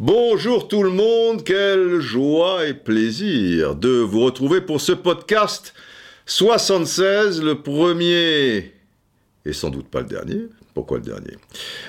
Bonjour tout le monde, quelle joie et plaisir de vous retrouver pour ce podcast 76, le premier et sans doute pas le dernier. Pourquoi le dernier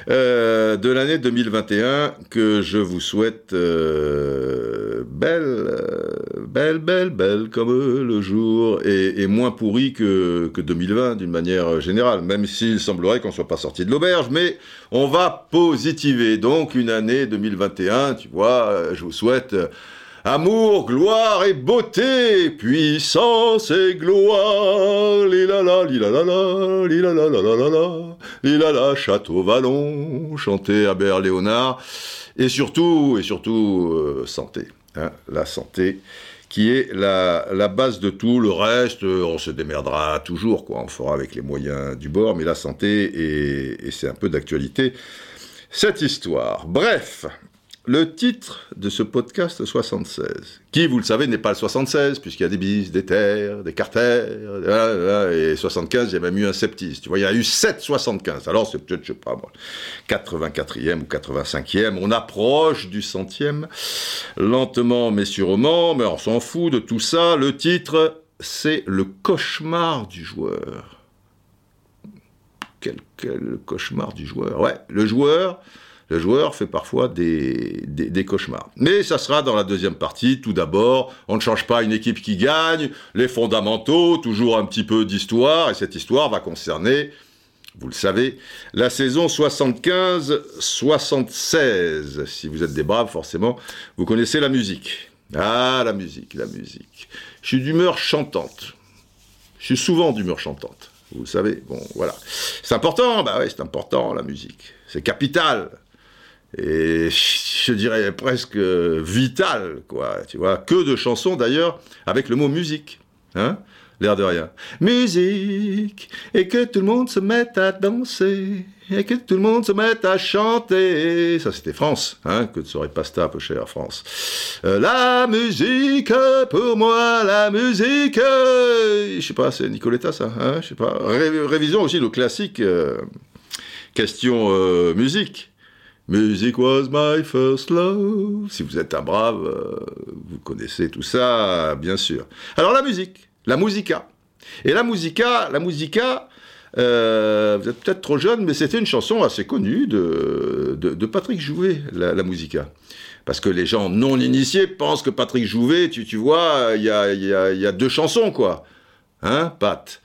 Euh, De l'année 2021 que je vous souhaite euh, belle, euh, belle, belle, belle comme le jour et, moins pourri que, que 2020 d'une manière générale, même s'il semblerait qu'on soit pas sorti de l'auberge, mais on va positiver. Donc une année 2021, tu vois, je vous souhaite... Amour, gloire et beauté, puissance et gloire, lilala, lilala, lilala, lilala, lilala, Château Vallon, chanté à Léonard, et surtout, et surtout, euh, santé, hein, la santé, qui est la, base de tout, le reste, euh, on se démerdera toujours, quoi, on fera avec les moyens du bord, mais la santé, et c'est un peu d'actualité, cette histoire. Bref, le titre de ce podcast 76, qui, vous le savez, n'est pas le 76, puisqu'il y a des bis, des terres, des carters, et 75, il y a même eu un septis. Tu vois, il y a eu 7 75. Alors, c'est peut-être, je sais pas moi, 84e ou 85e. On approche du centième, lentement mais sûrement, mais on s'en fout de tout ça. Le titre, c'est Le cauchemar du joueur. Quel cauchemar du joueur. Ouais, le joueur, le joueur fait parfois des, cauchemars. Mais ça sera dans la deuxième partie. Tout d'abord, on ne change pas une équipe qui gagne, les fondamentaux, toujours un petit peu d'histoire, et cette histoire va concerner, vous le savez, la saison 75-76. Si vous êtes des braves, forcément, vous connaissez la musique. Ah, la musique, la musique. Je suis d'humeur chantante. Je suis souvent d'humeur chantante. Vous le savez, bon, voilà. C'est important, bah oui, c'est important, la musique. C'est capital. Et je dirais presque vital, quoi. Tu vois, que de chansons d'ailleurs avec le mot musique. Hein L'air de rien. Musique, et que tout le monde se mette à danser, et que tout le monde se mette à chanter. Ça, c'était France, hein, que ne serait pas ça, peu cher, France. Euh, la musique, pour moi, la musique. euh, je sais pas, c'est Nicoletta, ça, hein, je sais pas. Ré- révision aussi, le classique. euh, question euh, musique. Music was my first love. Si vous êtes un brave, euh, vous connaissez tout ça, bien sûr. Alors la musique, la musica. Et la musica, la musica, euh, vous êtes peut-être trop jeune, mais c'était une chanson assez connue de, de, Patrick Jouvet, la, musica. Parce que les gens non initiés pensent que Patrick Jouvet, tu, tu vois, il y a, y, y a deux chansons, quoi. Hein, Pat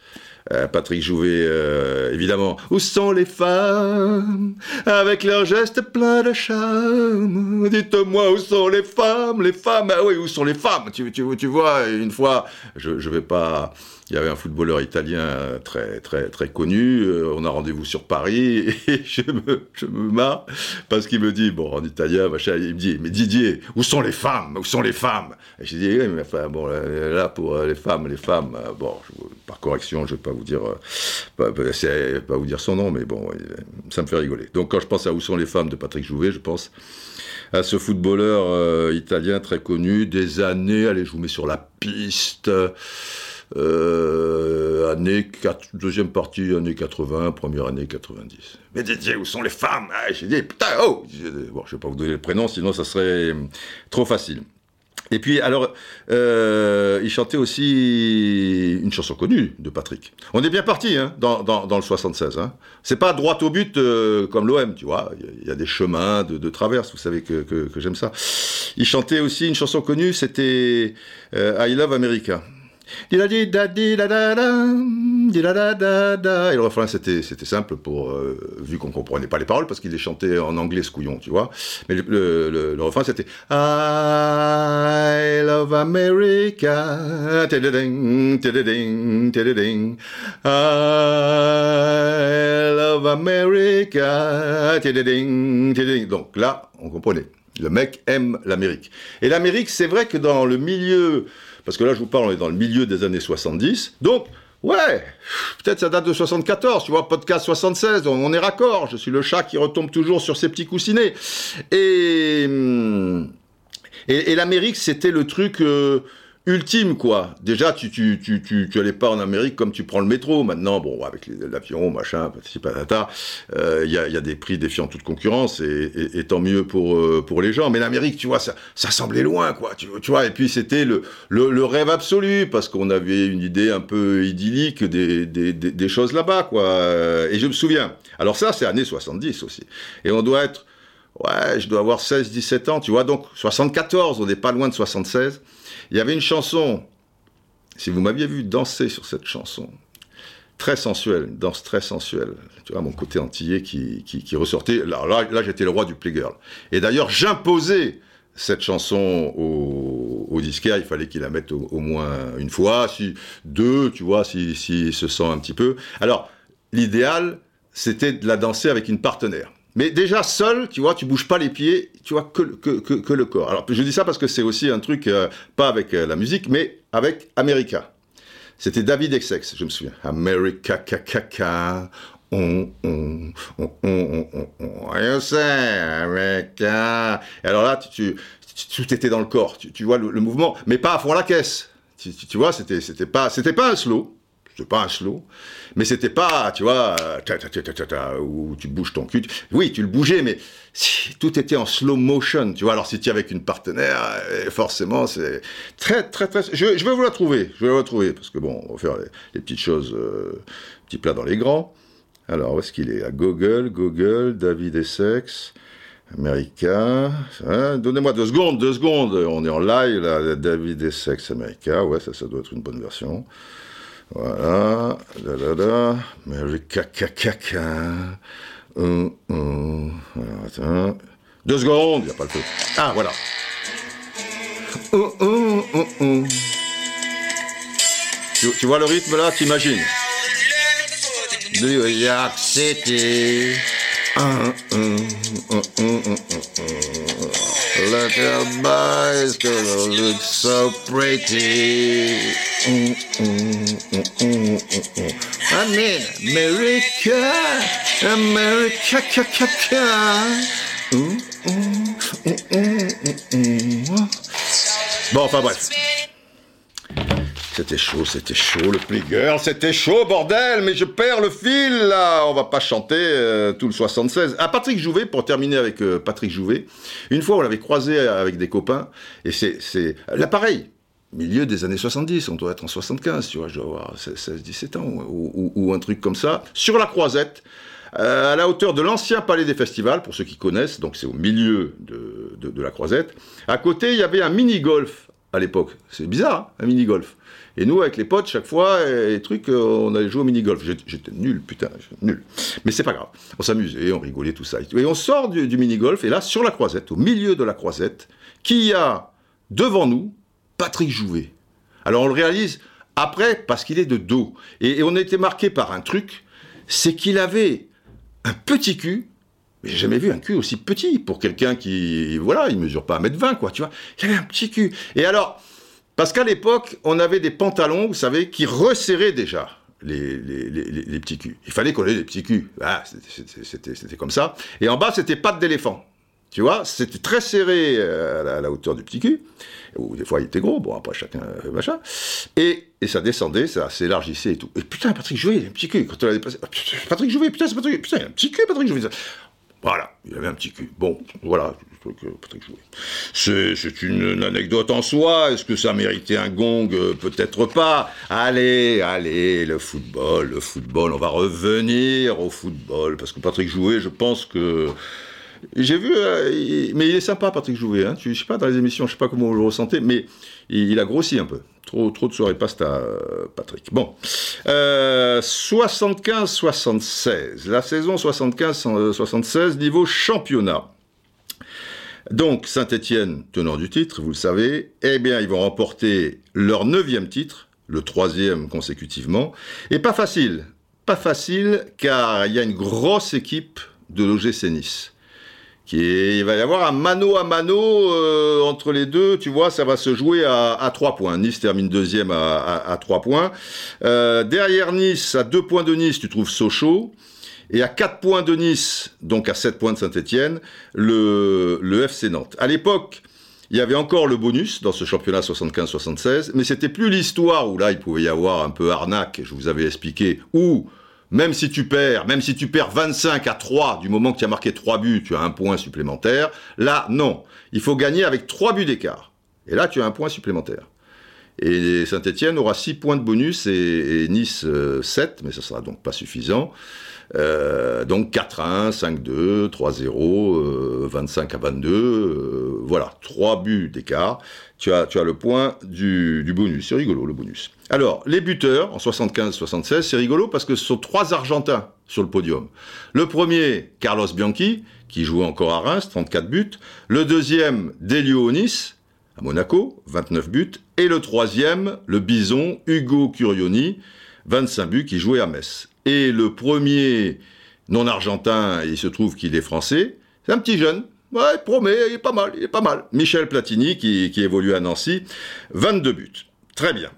euh, Patrick Jouvet, euh, évidemment. Où sont les femmes avec leurs gestes pleins de charme? Dites-moi où sont les femmes, les femmes. Ah oui, où sont les femmes? Tu, tu, tu vois, une fois, je, je vais pas. Il y avait un footballeur italien très très très connu. euh, on a rendez-vous sur Paris et je me je me marre parce qu'il me dit bon en italien machin. Il me dit mais Didier où sont les femmes où sont les femmes? Et j'ai dit oui mais enfin bon là, pour euh, les femmes les femmes euh, bon je- par correction je vais pas vous dire pas, pas- vous dire son nom mais bon ça me fait rigoler. Donc quand je pense à où sont les femmes de Patrick Jouvet je pense à ce footballeur euh, italien très connu des années. Allez je vous mets sur la piste. Euh, année 4, deuxième partie, année 80, première année 90. Mais Didier, où sont les femmes? Ah, J'ai dit, putain, oh Bon, je vais pas vous donner le prénom, sinon ça serait hum, trop facile. Et puis, alors, euh, il chantait aussi une chanson connue de Patrick. On est bien parti hein, dans, dans, dans le 76. Hein. C'est pas droit au but euh, comme l'OM, tu vois. Il y a- des chemins de, de traverse, vous savez que, que, j'aime ça. Il chantait aussi une chanson connue, c'était I Love America. Et le refrain, c'était, c'était simple pour, euh, vu qu'on comprenait pas les paroles, parce qu'il les chantait en anglais, ce couillon, tu vois. Mais le, le, le- refrain, c'était I love America. I love America. Donc là, on comprenait. Le mec aime l'Amérique. Et l'Amérique, c'est vrai que dans le milieu, parce que là, je vous parle, on est dans le milieu des années 70. Donc, ouais, peut-être ça date de 74, tu vois, podcast 76, on, on est raccord. Je suis le chat qui retombe toujours sur ses petits coussinets. Et, hum, et, l'Amérique, c'était le truc euh, ultime, quoi. Déjà, tu, tu, tu, tu, tu allais pas en Amérique comme tu prends le métro. Maintenant, bon, avec l'avion, machin, petit patata, il euh, y, a, y, a, des prix défiant toute concurrence et, et, et tant mieux pour, euh, pour les gens. Mais l'Amérique, tu vois, ça, ça semblait loin, quoi. Tu, tu vois, et puis c'était le, le, le, rêve absolu parce qu'on avait une idée un peu idyllique des, des, des, des choses là-bas, quoi. Et je me souviens. Alors ça, c'est années 70 aussi. Et on doit être, ouais, je dois avoir 16, 17 ans, tu vois. Donc 74, on n'est pas loin de 76. Il y avait une chanson, si vous m'aviez vu danser sur cette chanson, très sensuelle, une danse très sensuelle. Tu vois, mon côté antillais qui, qui, ressortait. Là, là, j'étais le roi du playgirl. Et d'ailleurs, j'imposais cette chanson au, au, disquaire, il fallait qu'il la mette au, au, moins une fois, si deux, tu vois, s'il si, si se sent un petit peu. Alors, l'idéal, c'était de la danser avec une partenaire. Mais déjà seul, tu vois, tu bouges pas les pieds, tu vois que, que, que, que le corps. Alors je dis ça parce que c'est aussi un truc, euh, pas avec euh, la musique, mais avec America. C'était David Essex, je me souviens. America, caca, on, on, on, on, on, on, say, America. Et alors là, tu, tu, tout était dans le corps, tu, tu vois le, le, mouvement, mais pas à fond la caisse. Tu, tu vois, c'était, c'était pas, c'était pas un slow c'était pas un slow, mais c'était pas, tu vois, ta, ta, ta, où tu bouges ton cul. Oui, tu le bougeais, mais tout était en slow motion, tu vois. Alors si tu es avec une partenaire, forcément, c'est très, très, très. Je, vais vous la trouver, je vais vous la trouver, parce que bon, on va faire les, les petites choses, euh, petits plats dans les grands. Alors, où est-ce qu'il est? À Google, Google, David Essex. America. Hein, Donnez-moi deux secondes, deux secondes. On est en live, là, David Essex, America. Ouais, ça, ça doit être une bonne version. Voilà, da da da, America, caca, caca. Hum, hum. Attends. Deux secondes, il n'y a pas le feu. Ah, voilà. Hum, hum. Tu, tu, vois le rythme là, t'imagines? New York City. Look at my gonna look so pretty. I mean, America, America, ca, ca, ca. Bon, enfin bref. C'était chaud, c'était chaud, le playgirl, c'était chaud, bordel, mais je perds le fil, là On va pas chanter euh, tout le 76. Ah, Patrick Jouvet, pour terminer avec euh, Patrick Jouvet, une fois, on l'avait croisé avec des copains, et c'est... Là, pareil, milieu des années 70, on doit être en 75, tu vois, je dois avoir 16, 17 ans, ou, un truc comme ça, sur la croisette, euh, à la hauteur de l'ancien palais des festivals, pour ceux qui connaissent, donc c'est au milieu de, la croisette. À côté, il y avait un mini-golf à l'époque. C'est bizarre, hein, un mini-golf. Et nous, avec les potes, chaque fois, les trucs, euh, on allait jouer au mini-golf. J'étais nul, putain, nul. Mais c'est pas grave. On s'amusait, on rigolait, tout ça. Et on sort du, du mini-golf, et là, sur la croisette, au milieu de la croisette, qui a devant nous Patrick Jouvet. Alors on le réalise après parce qu'il est de dos. Et, on a été marqué par un truc, c'est qu'il avait un petit cul j'ai jamais vu un cul aussi petit pour quelqu'un qui, voilà, il mesure pas 1m20, quoi, tu vois. Il avait un petit cul. Et alors, parce qu'à l'époque, on avait des pantalons, vous savez, qui resserraient déjà les, les, les, les petits culs. Il fallait qu'on ait des petits culs. Ah, c'était comme ça. Et en bas, c'était pattes d'éléphant. Tu vois, c'était très serré euh, à la, hauteur du petit cul. Ou des fois, il était gros. Bon, après, chacun, euh, machin. Et, et ça descendait, ça s'élargissait et tout. Et putain, Patrick Jouvet, il a un petit cul. Quand on l'a dépassé, Patrick Jouvet, putain, c'est Patrick, putain, il a un petit cul, Patrick Jouvet. Voilà, il avait un petit cul. Bon, voilà. C'est une, anecdote en soi. Est-ce que ça méritait un gong? Peut-être pas. Allez, allez, le football, le football. On va revenir au football parce que Patrick Jouet, je pense que j'ai vu, euh, mais il est sympa, Patrick Jouvet. Hein. Je sais pas dans les émissions, je sais pas comment vous le ressentez, mais il, a grossi un peu. Trop, trop de soirées passent à euh, Patrick. Bon, euh, 75-76, la saison 75-76 niveau championnat. Donc Saint-Étienne, tenant du titre, vous le savez, eh bien ils vont remporter leur neuvième titre, le troisième consécutivement, et pas facile, pas facile, car il y a une grosse équipe de l'OGC Nice qui il va y avoir un mano à mano euh, entre les deux, tu vois, ça va se jouer à, à 3 points. Nice termine deuxième à, à, à 3 points. Euh, derrière Nice, à 2 points de Nice, tu trouves Sochaux. Et à 4 points de Nice, donc à 7 points de Saint-Etienne, le, FC Nantes. À l'époque, il y avait encore le bonus dans ce championnat 75-76, mais c'était plus l'histoire où là il pouvait y avoir un peu arnaque, je vous avais expliqué, où même si tu perds, même si tu perds 25 à 3 du moment que tu as marqué 3 buts, tu as un point supplémentaire. Là, non. Il faut gagner avec 3 buts d'écart. Et là, tu as un point supplémentaire. Et Saint-Etienne aura 6 points de bonus et, Nice 7, euh, mais ça sera donc pas suffisant. Euh, donc 4-1, 5-2, 3-0, 25 à 22, euh, voilà, 3 buts d'écart. Tu as, tu as le point du, bonus. C'est rigolo le bonus. Alors, les buteurs en 75-76, c'est rigolo parce que ce sont trois Argentins sur le podium. Le premier, Carlos Bianchi, qui jouait encore à Reims, 34 buts. Le deuxième, Delio Nice, à Monaco, 29 buts. Et le troisième, le bison, Hugo Curioni, 25 buts, qui jouait à Metz. Et le premier non argentin, il se trouve qu'il est français, c'est un petit jeune. Ouais, promet, il est pas mal, il est pas mal. Michel Platini, qui, qui évolue à Nancy, 22 buts. Très bien.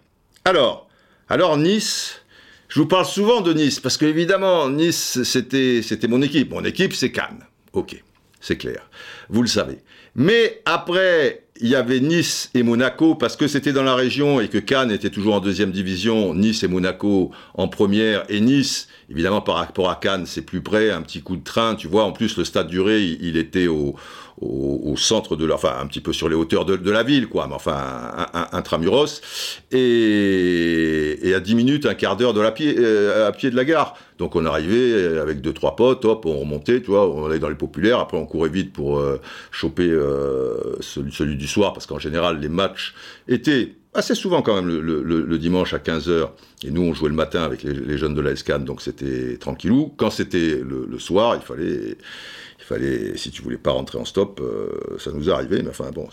Alors, alors Nice, je vous parle souvent de Nice, parce que évidemment, Nice, c'était, c'était mon équipe. Mon équipe, c'est Cannes. Ok, c'est clair. Vous le savez. Mais après, il y avait Nice et Monaco parce que c'était dans la région et que Cannes était toujours en deuxième division, Nice et Monaco en première et Nice, évidemment par rapport à Cannes, c'est plus près, un petit coup de train, tu vois. En plus, le stade du Ré, il, était au, au, centre de la, enfin un petit peu sur les hauteurs de, la ville, quoi, mais enfin intramuros, et, à 10 minutes, un quart d'heure de la pied, euh, à pied de la gare. Donc on arrivait avec deux trois potes, hop, on remontait, tu vois, on allait dans les populaires. Après on courait vite pour euh, choper euh, celui, du soir, parce qu'en général les matchs étaient assez souvent quand même le, dimanche à 15h. Et nous on jouait le matin avec les, jeunes de la SCAN, donc c'était tranquillou. Quand c'était le, soir, il fallait fallait, si tu voulais pas rentrer en stop, euh, ça nous arrivait, mais enfin bon,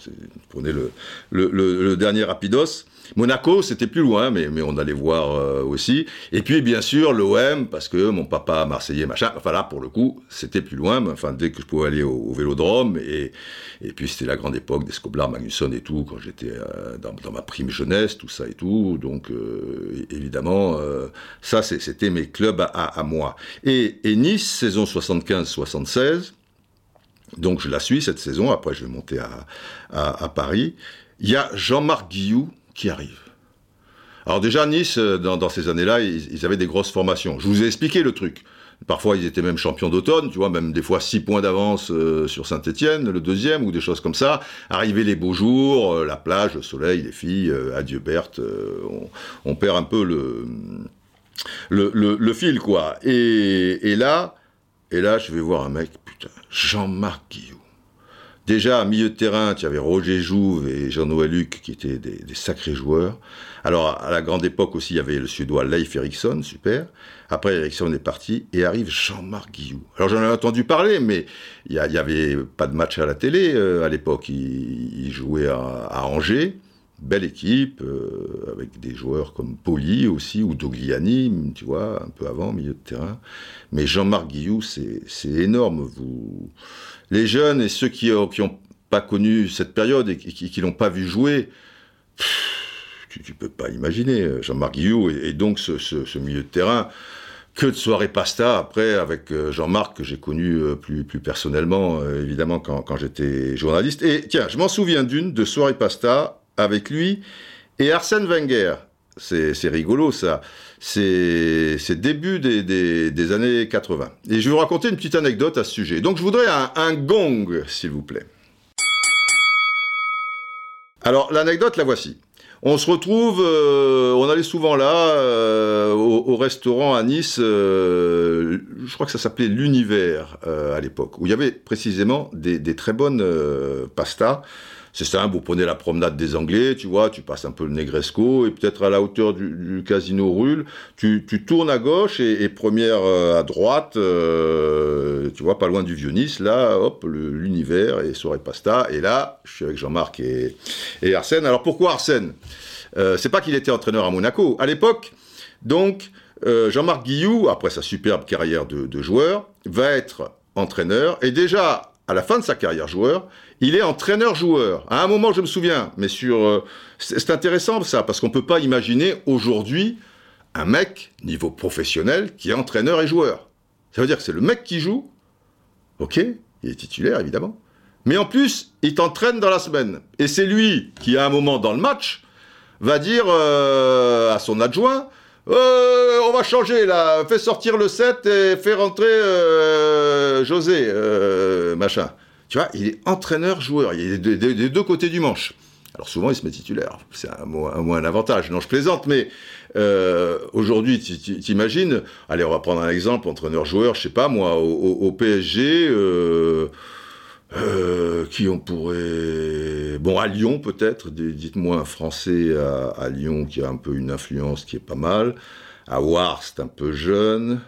prenez le, le, dernier rapidos. Monaco, c'était plus loin, mais, mais on allait voir euh, aussi. Et puis, bien sûr, l'OM, parce que mon papa marseillais, machin. Enfin, là, pour le coup, c'était plus loin, mais enfin, dès que je pouvais aller au, vélodrome. Et, et puis, c'était la grande époque des Scoblar, Magnusson et tout, quand j'étais euh, dans, ma prime jeunesse, tout ça et tout. Donc, évidemment, ça, c'était mes clubs à, moi. Et Nice, saison 75-76, donc je la suis cette saison, après je vais monter à, à, Paris. Il y a Jean-Marc Guillou, qui arrive. Alors déjà, Nice, euh, dans, ces années-là, ils, avaient des grosses formations. Je vous ai expliqué le truc. Parfois, ils étaient même champions d'automne, tu vois, même des fois six points d'avance euh, sur Saint-Étienne, le deuxième, ou des choses comme ça. Arrivaient les beaux jours, euh, la plage, le soleil, les filles, adieu Berthe, on, perd un peu le, le, fil, quoi. Et, et, là, et là, je vais voir un mec, putain, Jean-Marc Guillou. Déjà, à milieu de terrain, tu avais Roger Jouve et Jean-Noël Luc qui étaient des, sacrés joueurs. Alors, à la grande époque aussi, il y avait le Suédois Leif Eriksson, super. Après, Eriksson est parti et arrive Jean-Marc Guillou. Alors, j'en ai entendu parler, mais il n'y avait pas de match à la télé euh, à l'époque. Il, jouait à, Angers. Belle équipe, euh, avec des joueurs comme Poli aussi, ou Dogliani, tu vois, un peu avant, milieu de terrain. Mais Jean-Marc Guillou, c'est énorme. Vous les jeunes et ceux qui n'ont pas connu cette période et qui, ne l'ont pas vu jouer, tu, ne peux pas imaginer. Euh, Jean-Marc Guillou et, donc ce, milieu de terrain. Que de soirées pasta après avec euh, Jean-Marc que j'ai connu euh, plus, plus personnellement évidemment quand, j'étais journaliste. Et tiens, je m'en souviens d'une de soirée pasta avec lui et Arsène Wenger. C'est rigolo ça c'est début des, années 80. Et je vais vous raconter une petite anecdote à ce sujet. Donc je voudrais un, gong, s'il vous plaît. Alors l'anecdote, la voici. On se retrouve, euh, on allait souvent là, euh, au, restaurant à Nice, euh, je crois que ça s'appelait l'Univers à l'époque, où il y avait précisément des, des très bonnes pastas c'est simple, vous prenez la promenade des Anglais, tu vois, tu passes un peu le Negresco, et peut-être à la hauteur du, casino Rulle, tu, tournes à gauche, et, première euh, à droite, euh, tu vois, pas loin du Vieux-Nice, là, hop, l'univers, et Soirée Pasta, et là, je suis avec Jean-Marc et, Arsène. Alors pourquoi Arsène? Euh, C'est pas qu'il était entraîneur à Monaco. À l'époque, donc, Jean-Marc Guillou, après sa superbe carrière de, de joueur, va être entraîneur, et déjà, à la fin de sa carrière joueur, il est entraîneur-joueur. À un moment, je me souviens, mais sur, euh, c'est intéressant ça, parce qu'on ne peut pas imaginer aujourd'hui un mec niveau professionnel qui est entraîneur et joueur. Ça veut dire que c'est le mec qui joue, ok, il est titulaire évidemment, Mais en plus, il t'entraîne dans la semaine. Et c'est lui qui, à un moment dans le match, va dire euh, à son adjoint euh, on va changer là, fais sortir le 7 et fais rentrer euh, José, machin. Tu vois, il est entraîneur-joueur, il est des deux côtés du manche. Alors souvent, il se met titulaire. C'est un, moins un avantage. Non, je plaisante, mais euh, aujourd'hui, t'imagines, allez, on va prendre un exemple, entraîneur-joueur, je sais pas moi, au, PSG, euh, qui on pourrait... Bon, à Lyon peut-être, dites-moi un Français à, Lyon qui a un peu une influence qui est pas mal. À Warst, un peu jeune.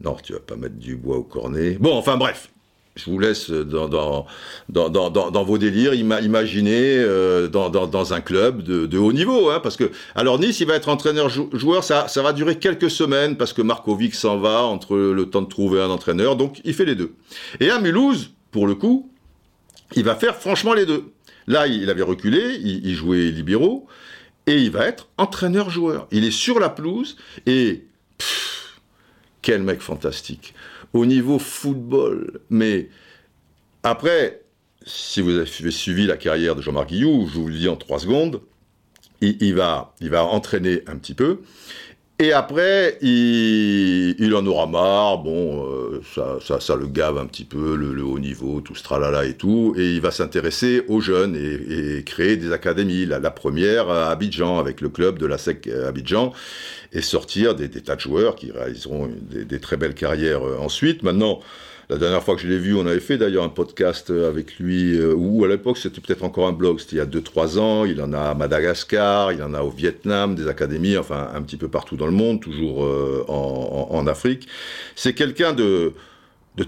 Non, tu vas pas mettre du bois au cornet. Bon, enfin bref, je vous laisse dans, dans, dans, dans vos délires imaginer euh, dans, un club de, haut niveau. Hein, parce que, alors Nice, il va être entraîneur-joueur, ça, ça va durer quelques semaines parce que Markovic s'en va entre le temps de trouver un entraîneur, donc il fait les deux. Et à Mulhouse, pour le coup, il va faire franchement les deux. Là, il avait reculé, il, jouait libéraux, et il va être entraîneur-joueur. Il est sur la pelouse, et quel mec fantastique au niveau football. Mais après, si vous avez suivi la carrière de Jean-Marc Guillou, je vous le dis en trois secondes, il, va, il va entraîner un petit peu. Et après, il, en aura marre, bon, euh, ça, ça, le gave un petit peu, le, haut niveau, tout ce tralala et tout, et il va s'intéresser aux jeunes et, créer des académies. La, première à Abidjan, avec le club de la SEC Abidjan, et sortir des, tas de joueurs qui réaliseront des, des très belles carrières euh, ensuite. Maintenant, la dernière fois que je l'ai vu, on avait fait d'ailleurs un podcast avec lui, euh, ou à l'époque c'était peut-être encore un blog, c'était il y a 2-3 ans, il en a à Madagascar, il en a au Vietnam, des académies, enfin un petit peu partout dans le monde, toujours euh, en, Afrique. C'est quelqu'un de,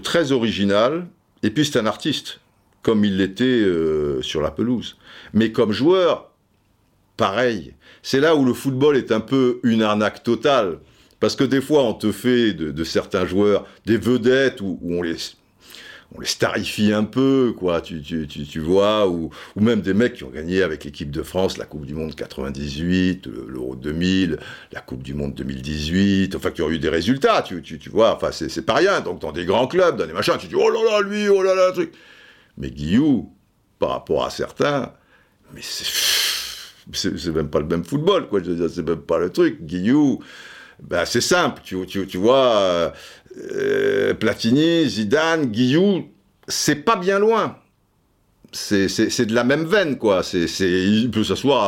très original, et puis c'est un artiste, comme il l'était euh, sur la pelouse. Mais comme joueur, pareil. C'est là où le football est un peu une arnaque totale. Parce que des fois, on te fait de, certains joueurs des vedettes où, on les on les starifie un peu, quoi, tu, tu, tu, vois, ou, ou, même des mecs qui ont gagné avec l'équipe de France la Coupe du Monde 98, l'Euro 2000, la Coupe du Monde 2018, enfin, qui ont eu des résultats, tu, tu vois, enfin, c'est pas rien. Donc, dans des grands clubs, dans des machins, tu dis, oh là là, lui, oh là là, truc. Mais Guillou, par rapport à certains, mais c'est même pas le même football, quoi, je veux dire, c'est même pas le truc. Guillou, ben, c'est simple, tu, vois, euh, Platini, Zidane, Guillou, c'est pas bien loin. C'est de la même veine, quoi. C'est il peut s'asseoir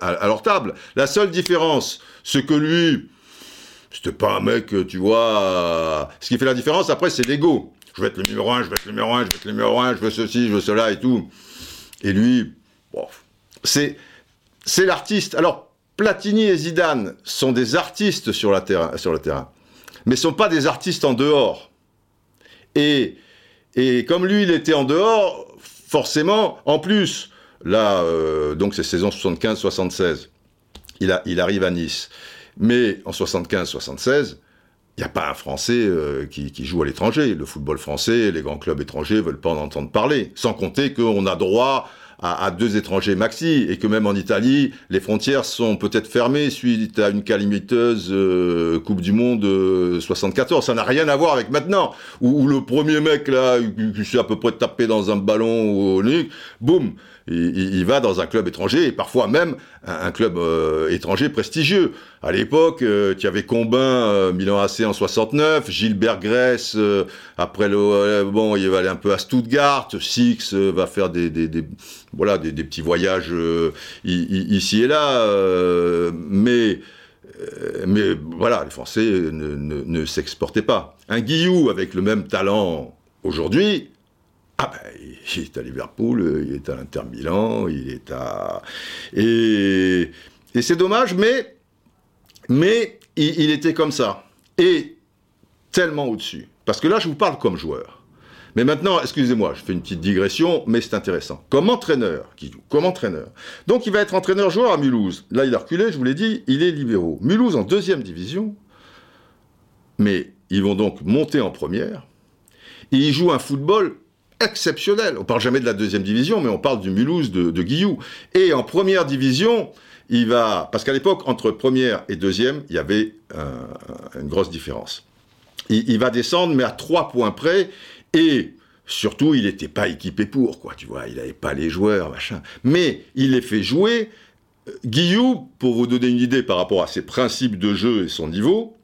à, leur table. La seule différence, c'est que lui, c'était pas un mec, tu vois. Euh, ce qui fait la différence, après, c'est l'ego. Je veux être le numéro un, je veux être le numéro un, je veux être le numéro un, je veux ceci, je veux cela et tout. Et lui, bon, c'est l'artiste. Alors, Platini et Zidane sont des artistes sur, la sur le terrain, mais ne sont pas des artistes en dehors. Et, et comme lui, il était en dehors, forcément, en plus, là, euh, donc c'est saison 75-76, il, il arrive à Nice. Mais en 75-76, il n'y a pas un Français euh, qui, qui, joue à l'étranger. Le football français, les grands clubs étrangers veulent pas en entendre parler. Sans compter qu'on a droit à, deux étrangers maxi, et que même en Italie, les frontières sont peut-être fermées suite à une calamiteuse euh, Coupe du Monde 74. Euh, Ça n'a rien à voir avec maintenant, où, le premier mec là, qui s'est à peu près tapé dans un ballon au boum, il, va dans un club étranger et parfois même un, club euh, étranger prestigieux. À l'époque, euh, tu avais Combin, euh, Milan AC en 69, Gilbert Grèce, après le bon, il va aller un peu à Stuttgart, Six va faire des, des, des voilà des, des, petits voyages ici et là, mais mais voilà, les Français ne, ne, ne s'exportaient pas. Un Guillou avec le même talent aujourd'hui, ah ben, il est à Liverpool, il est à l'Inter Milan, il est à... Et, et c'est dommage, mais, mais il, était comme ça. Et tellement au-dessus. Parce que là, je vous parle comme joueur. Mais maintenant, excusez-moi, je fais une petite digression, mais c'est intéressant. Comme entraîneur, qui joue, comme entraîneur. Donc il va être entraîneur-joueur à Mulhouse. Là, il a reculé, je vous l'ai dit, il est libéraux. Mulhouse en deuxième division, mais ils vont donc monter en première. Et il joue un football exceptionnel. On parle jamais de la deuxième division, mais on parle du Mulhouse de, Guillou. Et en première division, il va, parce qu'à l'époque, entre première et deuxième, il y avait une grosse différence. Il, va descendre, mais à trois points près, et Surtout, il n'était pas équipé pour, quoi, tu vois, il n'avait pas les joueurs, machin. Mais il les fait jouer. Guillou, pour vous donner une idée par rapport à ses principes de jeu et son niveau,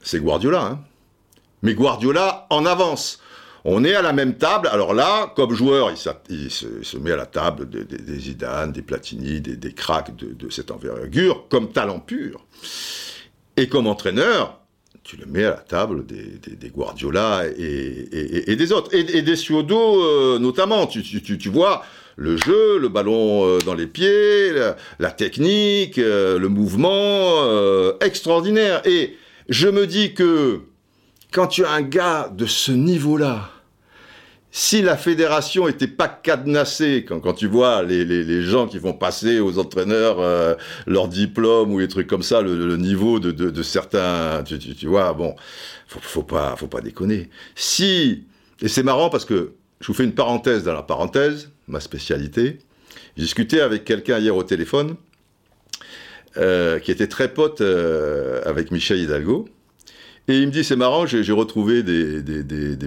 c'est Guardiola. Hein. Mais Guardiola en avance. On est à la même table. Alors là, comme joueur, il, se, met à la table des, Zidane, des Platini, des, cracks de, cette envergure, comme talent pur. Et comme entraîneur, tu le mets à la table des, Guardiola et, des autres. Et, des Suodo, euh, notamment. Tu, vois le jeu, le ballon euh, dans les pieds, la, technique, euh, le mouvement, extraordinaire. Et je me dis que quand tu as un gars de ce niveau-là, si la fédération était pas cadenassée, quand, tu vois les, gens qui vont passer aux entraîneurs euh, leur diplôme ou les trucs comme ça, le, niveau de, certains, tu, vois, bon, faut, faut pas, faut pas déconner. Si, et c'est marrant parce que je vous fais une parenthèse dans la parenthèse, ma spécialité. J'ai discuté avec quelqu'un hier au téléphone euh, qui était très pote euh, avec Michel Hidalgo. Et il me dit, c'est marrant, j'ai retrouvé des,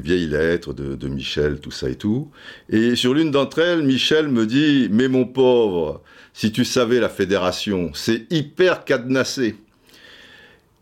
vieilles lettres de, Michel, tout ça et tout. Et sur l'une d'entre elles, Michel me dit, mais mon pauvre, si tu savais la fédération, c'est hyper cadenassé.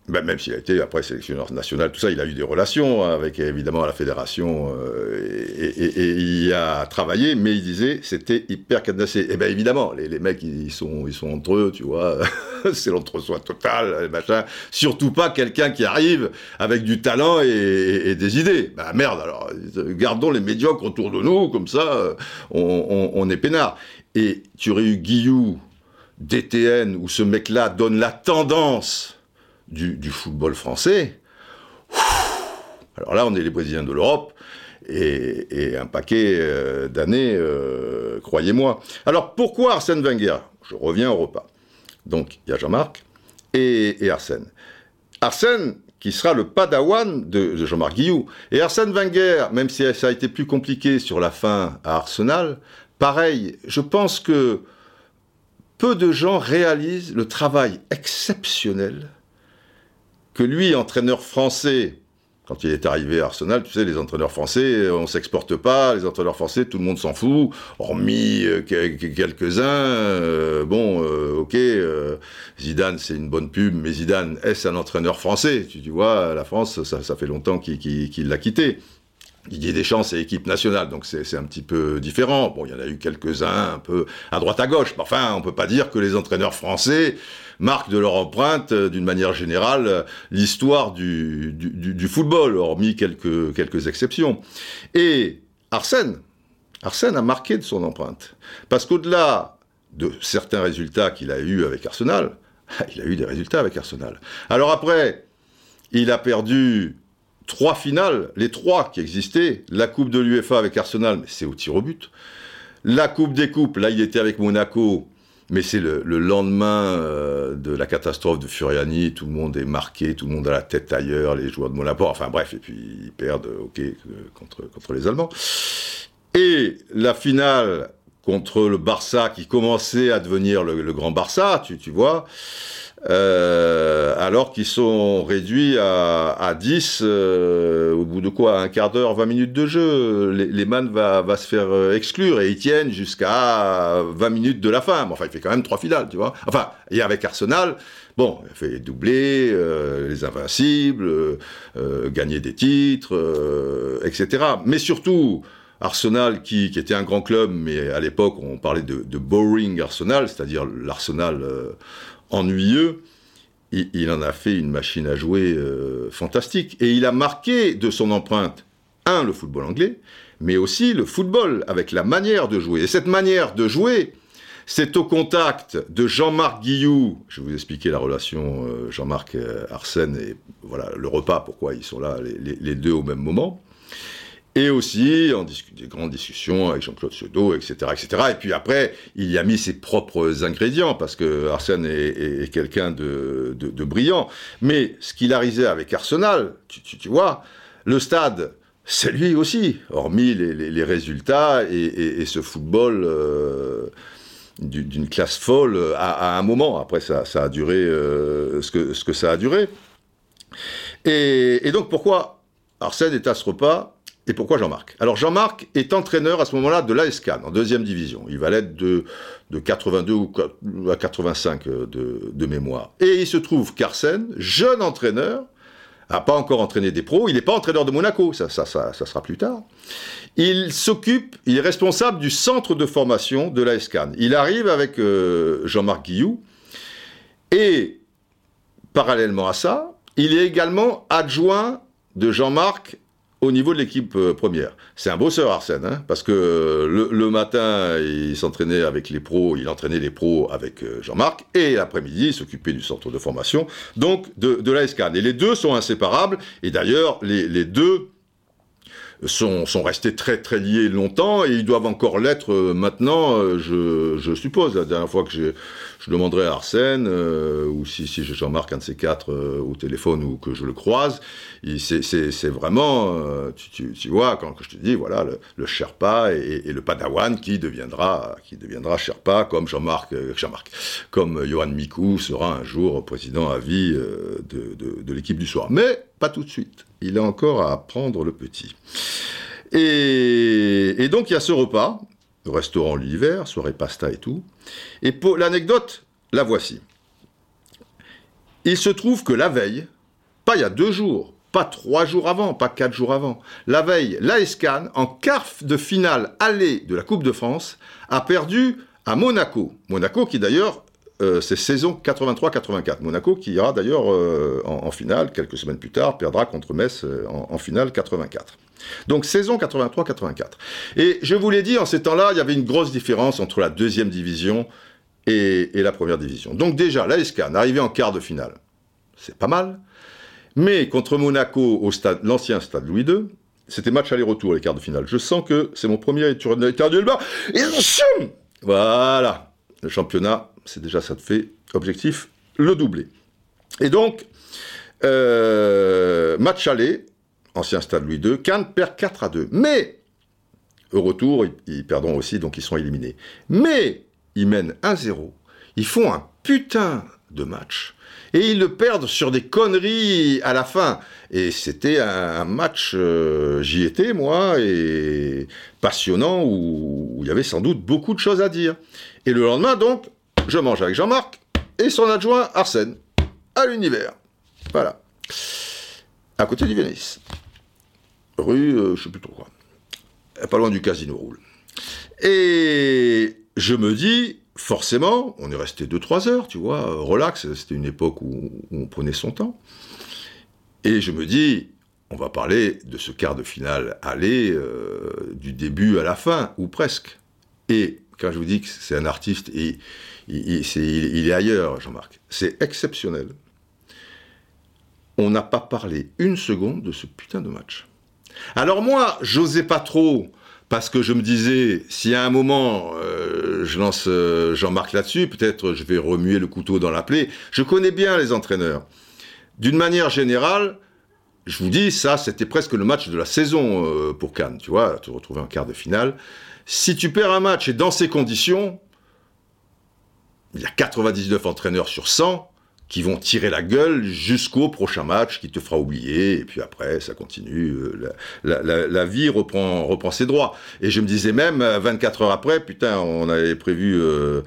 Ben, même s'il a été après sélectionneur national, tout ça, il a eu des relations avec évidemment la fédération euh, et, il a travaillé, mais il disait c'était hyper cadenassé. Et eh bien évidemment, les, mecs ils sont, ils sont entre eux, tu vois, c'est l'entre-soi total, machin. Surtout pas quelqu'un qui arrive avec du talent et, des idées. Bah merde, alors gardons les médiocres autour de nous, comme ça on, on est peinard. Et tu aurais eu Guillou, DTN, où ce mec-là donne la tendance du, football français, alors là, on est les Brésiliens de l'Europe, et, un paquet euh, d'années, euh, croyez-moi. Alors pourquoi Arsène Wenger? Je reviens au repas. Donc il y a Jean-Marc et, Arsène. Arsène, qui sera le padawan de, de Jean-Marc Guillou. Et Arsène Wenger, même si ça a été plus compliqué sur la fin à Arsenal, pareil, je pense que peu de gens réalisent le travail exceptionnel que lui, entraîneur français, quand il est arrivé à Arsenal, tu sais, les entraîneurs français, on s'exporte pas, les entraîneurs français, tout le monde s'en fout, hormis euh, quelques-uns. Euh, bon, euh, ok, Zidane, c'est une bonne pub, mais Zidane, est-ce un entraîneur français? Tu, vois, la France, ça, fait longtemps qu'il l'a quitté. Didier Deschamps, c'est équipe nationale, donc c'est un petit peu différent. Bon, il y en a eu quelques-uns un peu à droite à gauche. Mais enfin, on peut pas dire que les entraîneurs français marquent de leur empreinte, euh, d'une manière générale, euh, l'histoire du, du, football, hormis quelques, quelques exceptions. Et Arsène, Arsène a marqué de son empreinte. Parce qu'au-delà de certains résultats qu'il a eus avec Arsenal, il a eu des résultats avec Arsenal. Alors après, il a perdu trois finales, les trois qui existaient, la Coupe de l'UEFA avec Arsenal, mais c'est au tir au but. La Coupe des Coupes, là il était avec Monaco, mais c'est le, lendemain euh, de la catastrophe de Furiani, tout le monde est marqué, tout le monde a la tête ailleurs, les joueurs de Monaco, enfin bref, et puis ils perdent, ok, euh, contre, les Allemands. Et la finale contre le Barça, qui commençait à devenir le, grand Barça, tu vois, euh, alors qu'ils sont réduits à, à 10 euh, au bout de quoi Un quart d'heure, 20 minutes de jeu. Les, va, va se faire euh, exclure et ils tiennent jusqu'à 20 minutes de la fin. enfin, il fait quand même trois finales, tu vois. Enfin, et avec Arsenal, bon, il fait doubler, les invincibles, gagner des titres, etc. Mais surtout, Arsenal, qui, était un grand club, mais à l'époque, on parlait de, de boring Arsenal, c'est-à-dire l'Arsenal ennuyeux, il, en a fait une machine à jouer euh, fantastique. Et il a marqué de son empreinte, un, le football anglais, mais aussi le football, avec la manière de jouer. Et cette manière de jouer, c'est au contact de Jean-Marc Guillou, je vais vous expliquer la relation euh, Jean-Marc euh, Arsène et voilà le repas, pourquoi ils sont là les deux au même moment, et aussi en des grandes discussions avec Jean-Claude Seudo, etc., etc. Et puis après, il y a mis ses propres ingrédients, parce que Arsène est, quelqu'un de, brillant. Mais ce qu'il a réalisé avec Arsenal, tu, vois, le stade, c'est lui aussi, hormis les, résultats et, ce football euh, d'une classe folle à, un moment. Après, ça, a duré euh, ce, que, ce que ça a duré. Et, et donc, pourquoi Arsène est à ce repas Et pourquoi Jean-Marc? Alors Jean-Marc est entraîneur à ce moment-là de l'AS Cannes, en deuxième division. Il va l'être de, de 82 ou à 85 euh, de, mémoire. Et il se trouve qu'Arsène, jeune entraîneur, n'a pas encore entraîné des pros, il n'est pas entraîneur de Monaco, ça, ça, ça, sera plus tard. Il s'occupe, il est responsable du centre de formation de l'AS Cannes. Il arrive avec euh, Jean-Marc Guillou, et parallèlement à ça, il est également adjoint de Jean-Marc au niveau de l'équipe euh, première. C'est un bosseur Arsène, hein, parce que euh, le, matin, il s'entraînait avec les pros, il entraînait les pros avec euh, Jean-Marc, et l'après-midi, il s'occupait du centre de formation, donc de, la Et les deux sont inséparables, et d'ailleurs, les deux sont, sont, restés très très liés longtemps et ils doivent encore l'être maintenant, je, je, suppose. La dernière fois que j'ai je demanderai à Arsène, euh, ou si, si Jean-Marc, un de ces quatre, euh, au téléphone ou que je le croise, c'est vraiment, euh, tu, tu, vois, quand je te dis, voilà, le, le Sherpa et, et, le Padawan qui deviendra, qui deviendra Sherpa, comme Jean-Marc, Jean-Marc, comme Johan Mikou sera un jour président à vie de, de, de l'équipe du soir. Mais pas tout de suite. Il a encore à apprendre le petit. Et, et donc il y a ce repas, restaurant l'hiver, soirée pasta et tout. Et pour l'anecdote, la voici. Il se trouve que la veille, pas il y a deux jours, pas trois jours avant, pas quatre jours avant, la veille, l'ASCAN, en quart de finale allée de la Coupe de France, a perdu à Monaco. Monaco qui d'ailleurs, euh, c'est saison 83-84. Monaco qui ira d'ailleurs euh, en, finale, quelques semaines plus tard, perdra contre Metz euh, en, finale 84. Donc saison 83-84. Et je vous l'ai dit, en ces temps-là, il y avait une grosse différence entre la deuxième division et, la première division. Donc déjà, l'ASCAN, arrivé en quart de finale, c'est pas mal. Mais contre Monaco, au stade, l'ancien stade Louis II, c'était match aller-retour, les quarts de finale. Je sens que c'est mon premier éternel bas. Et voilà. Le championnat, c'est déjà ça de fait. Objectif, le doubler. Et donc, euh, match aller, ancien stade Louis II. Cannes perd 4 à 2. Mais, au retour, ils, perdront aussi, donc ils sont éliminés. Mais, ils mènent 1-0. Ils font un putain de match. Et ils le perdent sur des conneries à la fin. Et c'était un, match, euh, j'y étais moi, et passionnant, où, il y avait sans doute beaucoup de choses à dire. Et le lendemain, donc, je mange avec Jean-Marc et son adjoint Arsène, à l'univers. Voilà. À côté du Vénice rue, euh, je sais plus trop quoi, pas loin du casino roule. Et je me dis, forcément, on est resté 2-3 heures, tu vois, euh, relax, c'était une époque où, on prenait son temps. Et je me dis, on va parler de ce quart de finale aller euh, du début à la fin, ou presque. Et quand je vous dis que c'est un artiste, et, il, est ailleurs, Jean-Marc, c'est exceptionnel. On n'a pas parlé une seconde de ce putain de match. Alors moi, j'osais pas trop, parce que je me disais, si à un moment euh, je lance euh, Jean-Marc là-dessus, peut-être je vais remuer le couteau dans la plaie. Je connais bien les entraîneurs. D'une manière générale, je vous dis, ça, c'était presque le match de la saison euh, pour Cannes, tu vois, te retrouver en quart de finale. Si tu perds un match et dans ces conditions, il y a 99 entraîneurs sur 100, qui vont tirer la gueule jusqu'au prochain match qui te fera oublier, et puis après, ça continue, euh, la, vie reprend, ses droits. Et je me disais même, 24 heures après, putain, on avait prévu euh,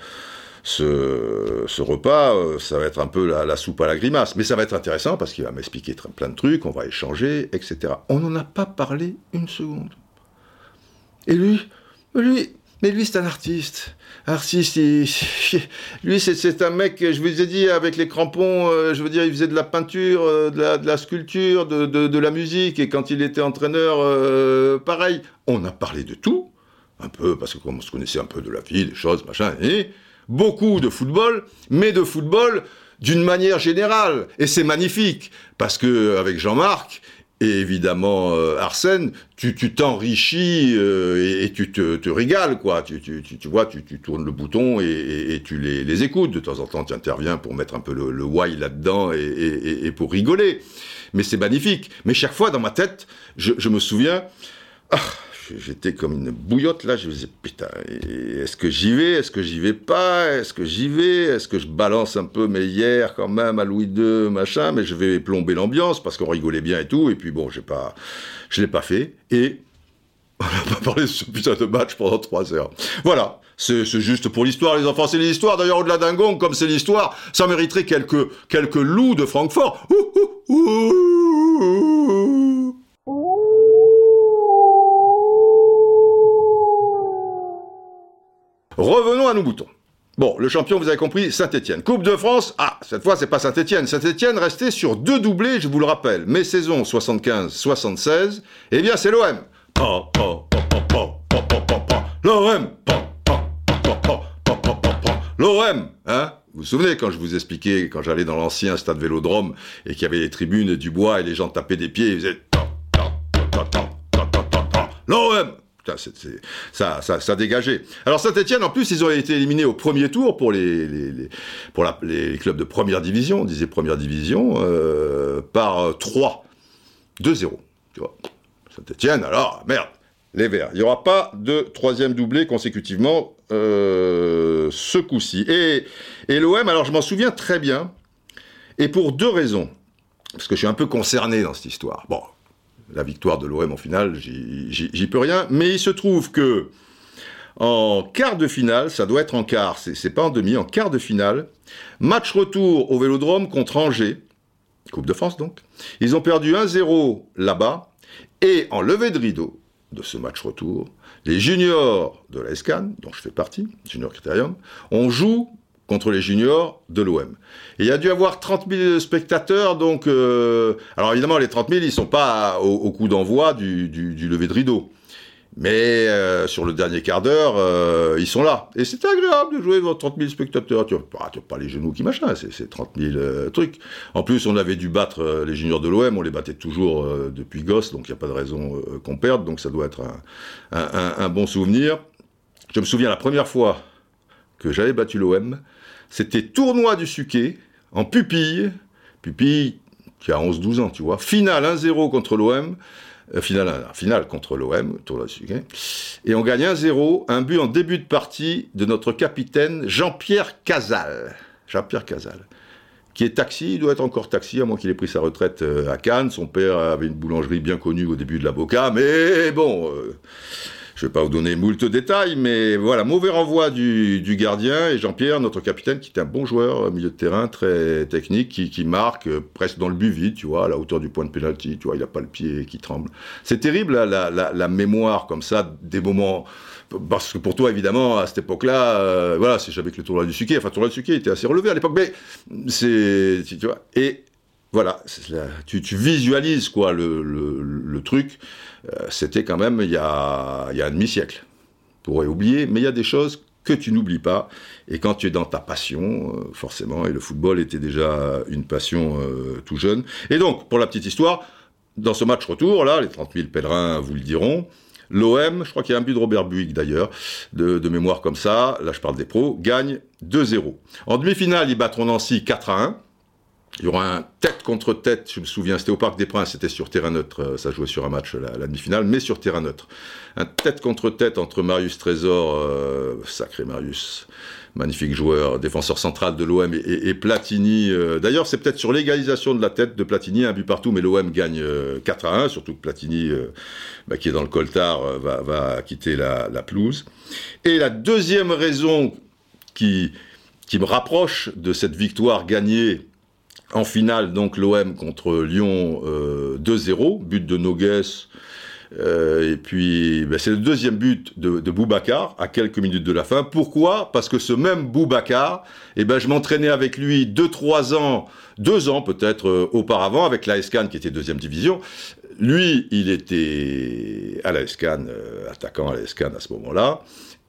ce, repas, euh, ça va être un peu la, soupe à la grimace, mais ça va être intéressant parce qu'il va m'expliquer plein de trucs, on va échanger, etc. On n'en a pas parlé une seconde. Et lui, lui, mais lui, c'est un artiste. Artiste, lui, c'est un mec, je vous ai dit, avec les crampons, euh, je veux dire, il faisait de la peinture, euh, de, la, sculpture, de, la musique, et quand il était entraîneur, pareil. On a parlé de tout, un peu, parce que comme on se connaissait un peu de la vie, des choses, machin, et beaucoup de football, mais de football d'une manière générale. Et c'est magnifique, parce que avec Jean-Marc, et évidemment euh, Arsène, tu t'enrichis euh, et, tu te, te, régales, quoi. Tu, tu, tu, vois, tu, tournes le bouton et, et tu les, les, écoutes. De temps en temps, tu interviens pour mettre un peu le, le why là-dedans et, pour rigoler. Mais c'est magnifique. Mais chaque fois, dans ma tête, je, je me souviens, ah, j'étais comme une bouillotte là. Je me disais putain, est-ce que j'y vais Est-ce que j'y vais pas Est-ce que j'y vais Est-ce que je balance un peu mes hier quand même à Louis II machin Mais je vais plomber l'ambiance parce qu'on rigolait bien et tout. Et puis bon, j'ai pas, je l'ai pas fait. Et on n'a pas parlé de ce putain de match pendant trois heures. Voilà. C'est juste pour l'histoire, les enfants, c'est l'histoire. D'ailleurs, au-delà d'un gong, comme c'est l'histoire, ça mériterait quelques, quelques loups de Francfort. Revenons à nos boutons. Bon, le champion, vous avez compris, Saint-Etienne. Coupe de France, ah, cette fois, c'est pas Saint-Etienne. Saint-Etienne restait sur deux doublés, je vous le rappelle. Mes saisons 75-76, eh bien, c'est l'OM. L'OM L'OM, hein vous vous souvenez quand je vous expliquais, quand j'allais dans l'ancien stade Vélodrome et qu'il y avait les tribunes du bois et les gens tapaient des pieds, ils faisaient l'OM ça, ça, ça dégageait. Alors Saint-Etienne, en plus, ils ont été éliminés au premier tour pour les, clubs de première division, on disait première division, euh, par 3. 2-0. Tu vois. Saint-Etienne, alors, merde, les Verts. Il n'y aura pas de troisième doublé consécutivement euh, ce coup-ci. Et, et l'OM, alors je m'en souviens très bien, et pour deux raisons. Parce que je suis un peu concerné dans cette histoire. Bon, la victoire de l'OM en finale, j'y peux rien. Mais il se trouve que en quart de finale, ça doit être en quart, c'est pas en demi, en quart de finale, match retour au Vélodrome contre Angers, Coupe de France donc. Ils ont perdu 1-0 là-bas, et en levée de rideau de ce match retour, les juniors de la SCAN, dont je fais partie, Junior Critérium, on joue contre les juniors de l'OM. Il y a dû avoir 30 000 spectateurs, donc... Euh, alors évidemment, les 30 000, ils sont pas au, coup d'envoi du, du, lever de rideau. Mais euh, sur le dernier quart d'heure, euh, ils sont là. Et c'est agréable de jouer devant 30 000 spectateurs. Tu n'as pas les genoux qui machin, c'est 30 000 trucs. En plus, on avait dû battre les juniors de l'OM, on les battait toujours depuis gosse, donc il n'y a pas de raison qu'on perde. Donc ça doit être un bon souvenir. Je me souviens la première fois que j'avais battu l'OM, c'était tournoi du Suquet, en pupille, pupille qui a 11-12 ans, tu vois, finale 1-0 contre l'OM, euh, finale, finale contre l'OM, tournoi du Suquet, et on gagne 1-0, un but en début de partie de notre capitaine Jean-Pierre Casal. Jean-Pierre Casal qui est taxi, il doit être encore taxi, à moins qu'il ait pris sa retraite euh, à Cannes. Son père avait une boulangerie bien connue au début de l'avocat, mais bon, euh, je ne vais pas vous donner moult détails, mais voilà, mauvais renvoi du, gardien et Jean-Pierre, notre capitaine, qui est un bon joueur, milieu de terrain, très technique, qui, marque euh, presque dans le but vide, tu vois, à la hauteur du point de pénalty, tu vois, il n'a pas le pied qui tremble. C'est terrible, la, mémoire comme ça, des moments parce que pour toi, évidemment, à cette époque-là, euh, voilà, c'est avec le tournoi du Suquet. Enfin, le tournoi du Suquet était assez relevé à l'époque, mais c'est, tu vois, et voilà, tu, visualises quoi le, truc. Euh, c'était quand même il y a, y a un demi-siècle. Tu pourrais oublier, mais il y a des choses que tu n'oublies pas. Et quand tu es dans ta passion, euh, forcément, et le football était déjà une passion euh, tout jeune. Et donc, pour la petite histoire, dans ce match retour, là, les 30 000 pèlerins vous le diront, L'OM, je crois qu'il y a un but de Robert Buick d'ailleurs, de, mémoire comme ça, là je parle des pros, gagne 2-0. En demi-finale, ils battront Nancy 4 1. Il y aura un tête contre tête, je me souviens, c'était au Parc des Princes, c'était sur terrain neutre, euh, ça jouait sur un match, la, demi-finale, mais sur terrain neutre. Un tête contre tête entre Marius Trésor, euh, sacré Marius, magnifique joueur, défenseur central de l'OM, et, Platini. Euh, d'ailleurs, c'est peut-être sur l'égalisation de la tête de Platini, un but partout, mais l'OM gagne 4 à 1, surtout que Platini, bah, qui est dans le coltard, va, quitter la, pelouse. Et la deuxième raison qui me rapproche de cette victoire gagnée en finale, donc l'OM contre Lyon 2-0, euh, but de Nogues. Euh, et puis, ben, c'est le deuxième but de, de, Boubacar à quelques minutes de la fin. Pourquoi? Parce que ce même Boubacar, eh ben, je m'entraînais avec lui 2-3 ans, 2 ans peut-être euh, auparavant, avec la SCAN qui était deuxième division. Lui, il était à la SCAN, attaquant à la SCAN à ce moment-là.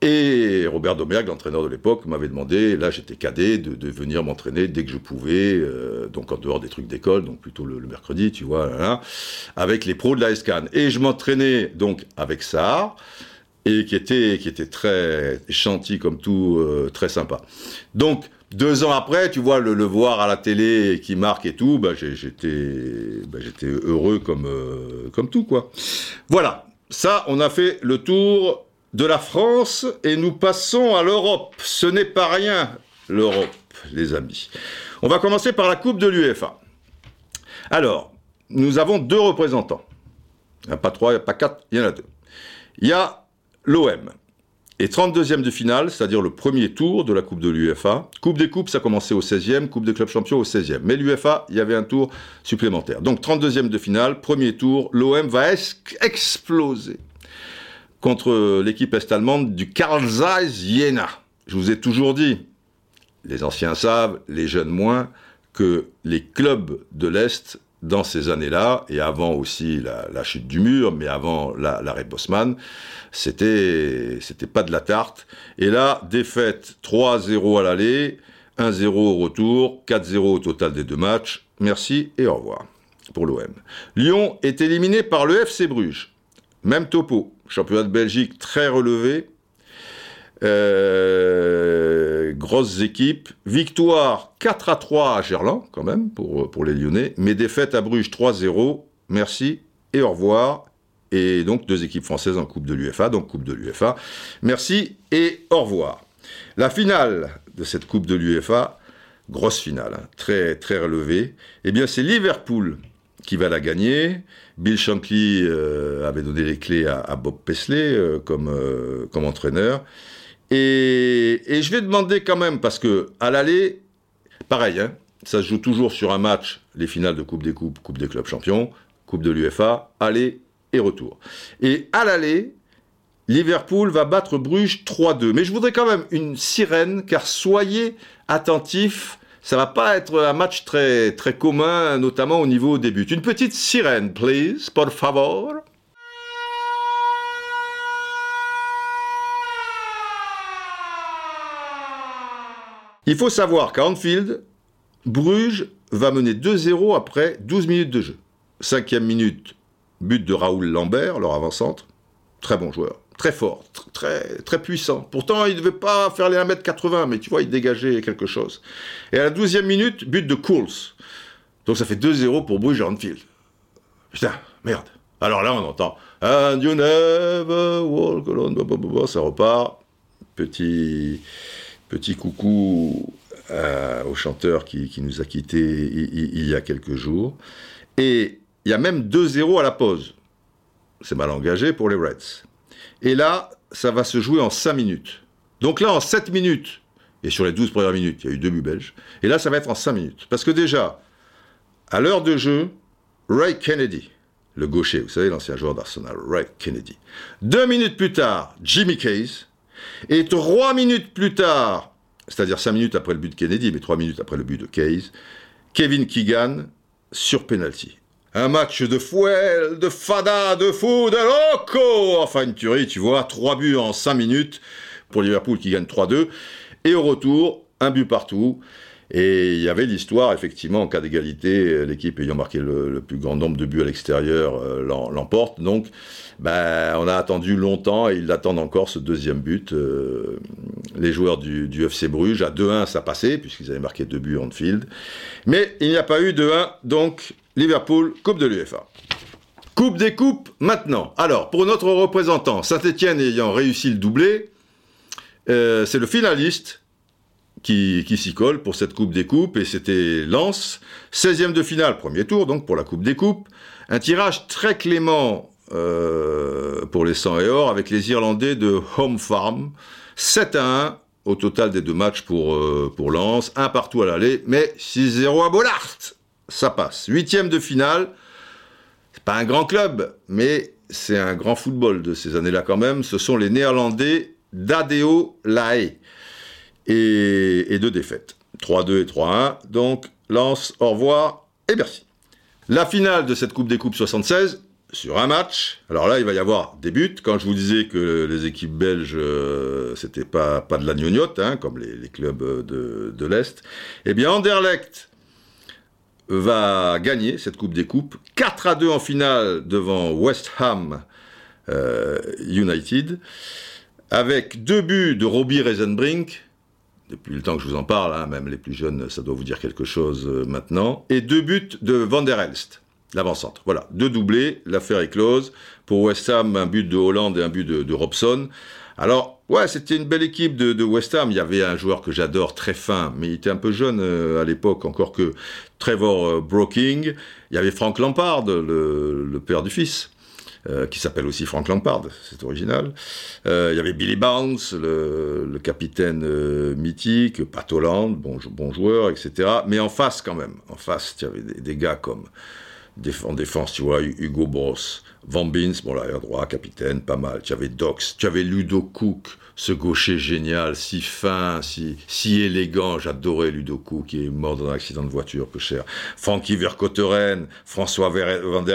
Et Robert Domergue, l'entraîneur de l'époque, m'avait demandé, là j'étais cadet, de, venir m'entraîner dès que je pouvais, euh, donc en dehors des trucs d'école, donc plutôt le, mercredi, tu vois, là, avec les pros de la SCAN. Et je m'entraînais donc avec ça, et qui était, qui était très chantier comme tout, euh, très sympa. Donc, deux ans après, tu vois, le, le voir à la télé qui marque et tout, bah, j'étais bah, heureux comme, euh, comme tout, quoi. Voilà. ça, on a fait le tour de la France et nous passons à l'Europe. Ce n'est pas rien, l'Europe, les amis. On va commencer par la Coupe de l'UEFA. Alors, nous avons deux représentants. Il n'y a pas trois, il n'y a pas quatre, il y en a deux. Il y a l'OM. Et 32e de finale, c'est-à-dire le premier tour de la Coupe de l'UEFA. Coupe des Coupes, ça commençait au 16e, Coupe des clubs champions au 16e. Mais l'UEFA, il y avait un tour supplémentaire. Donc 32e de finale, premier tour, l'OM va exploser contre l'équipe est-allemande du Karl Zeiss Jena. Je vous ai toujours dit, les anciens savent, les jeunes moins, que les clubs de l'Est dans ces années-là, et avant aussi la, chute du mur, mais avant l'arrêt Bosman, c'était, c'était pas de la tarte. Et là, défaite 3-0 à l'aller, 1-0 au retour, 4-0 au total des deux matchs. Merci et au revoir pour l'OM. Lyon est éliminé par le FC Bruges. Même topo. Championnat de Belgique très relevé. Euh, grosses équipes. Victoire 4 à 3 à Gerland, quand même, pour, pour les Lyonnais. Mais défaite à Bruges 3-0. Merci et au revoir. Et donc deux équipes françaises en Coupe de l'UFA, donc Coupe de l'UFA. Merci et au revoir. La finale de cette Coupe de l'UFA, grosse finale, hein, très, très relevée, eh bien c'est Liverpool qui va la gagner. Bill Shankly euh, avait donné les clés à, Bob Paisley euh, comme, comme entraîneur. Et, je vais demander quand même, parce que à l'aller, pareil, hein, ça se joue toujours sur un match, les finales de Coupe des Coupes, Coupe des Clubs Champions, Coupe de l'UFA, aller et retour. Et à l'aller, Liverpool va battre Bruges 3-2. Mais je voudrais quand même une sirène, car soyez attentifs, ça va pas être un match très, très commun, notamment au niveau des buts. Une petite sirène, please, por favor. Il faut savoir qu'à Anfield, Bruges va mener 2-0 après 12 minutes de jeu. Cinquième minute, but de Raoul Lambert, leur avant-centre. Très bon joueur, très fort, très, très puissant. Pourtant, il ne devait pas faire les 1m80, mais tu vois, il dégageait quelque chose. Et à la 12e minute, but de Cools. Donc ça fait 2-0 pour Bruges Anfield. Putain, merde. Alors là, on entend And you never walk alone. Ça repart. Petit Petit coucou euh, au chanteur qui, nous a quittés il, y a quelques jours. Et il y a même 2-0 à la pause. C'est mal engagé pour les Reds. Et là, ça va se jouer en 5 minutes. Donc là, en 7 minutes, et sur les 12 premières minutes, il y a eu deux buts belges. Et là, ça va être en 5 minutes. Parce que déjà, à l'heure de jeu, Ray Kennedy, le gaucher, vous savez, l'ancien joueur d'Arsenal, Ray Kennedy. Deux minutes plus tard, Jimmy Case. Et trois minutes plus tard, c'est-à-dire cinq minutes après le but de Kennedy, mais trois minutes après le but de Case, Kevin Keegan sur penalty. Un match de fouet, de fada, de fou, de loco Enfin, une tuerie, tu vois, trois buts en cinq minutes pour Liverpool qui gagne 3-2. Et au retour, un but partout. Et il y avait l'histoire, effectivement, en cas d'égalité, l'équipe ayant marqué le, plus grand nombre de buts à l'extérieur euh, l'emporte. Donc, ben, on a attendu longtemps et ils attendent encore ce deuxième but. Euh, les joueurs du, FC Bruges, à 2-1, ça passait, puisqu'ils avaient marqué deux buts en field. Mais il n'y a pas eu de 1, donc Liverpool, Coupe de l'UEFA. Coupe des coupes maintenant. Alors, pour notre représentant, Saint-Etienne ayant réussi le doublé, euh, c'est le finaliste qui, s'y colle pour cette Coupe des Coupes, et c'était Lens, 16e de finale, premier tour donc pour la Coupe des Coupes. Un tirage très clément euh, pour les 100 et or avec les Irlandais de Home Farm. 7 à 1 au total des deux matchs pour, euh, pour Lens, un partout à l'aller, mais 6-0 à Bollard. Ça passe. Huitième de finale, c'est pas un grand club, mais c'est un grand football de ces années-là quand même. Ce sont les Néerlandais d'Adeo Lae et, et deux défaites. 3-2 et 3-1. Donc, Lens, au revoir et merci. La finale de cette Coupe des Coupes 76, sur un match. Alors là, il va y avoir des buts. Quand je vous disais que les équipes belges, euh, c'était pas, pas de la gnognotte, hein, comme les, clubs de, de l'Est, eh bien, Anderlecht va gagner cette Coupe des Coupes. 4 à 2 en finale devant West Ham euh, United, avec deux buts de Robbie Reisenbrink. Depuis le temps que je vous en parle, hein, même les plus jeunes, ça doit vous dire quelque chose euh, maintenant. Et deux buts de Van der Elst. l'avant-centre. Voilà, deux doublés, l'affaire est close. Pour West Ham, un but de Hollande et un but de, Robson. Alors, ouais, c'était une belle équipe de, West Ham. Il y avait un joueur que j'adore, très fin, mais il était un peu jeune euh, à l'époque, encore que Trevor euh, Broking. Il y avait Frank Lampard, le, père du fils. Euh, qui s'appelle aussi Frank Lampard, c'est original. il y avait Billy Barnes, le, capitaine mythique, Pat Holland, bon, joueur, etc. Mais en face quand même, en face, il y avait des gars comme en défense, tu vois, Hugo Boss, Van Beens, bon l'arrière droit, capitaine, pas mal. Tu avais Dox, tu avais Ludo Cook, ce gaucher génial, si fin, si, si élégant. J'adorais Ludo Cook, qui est mort dans un accident de voiture, peu cher. Frankie Vercotteren, François Van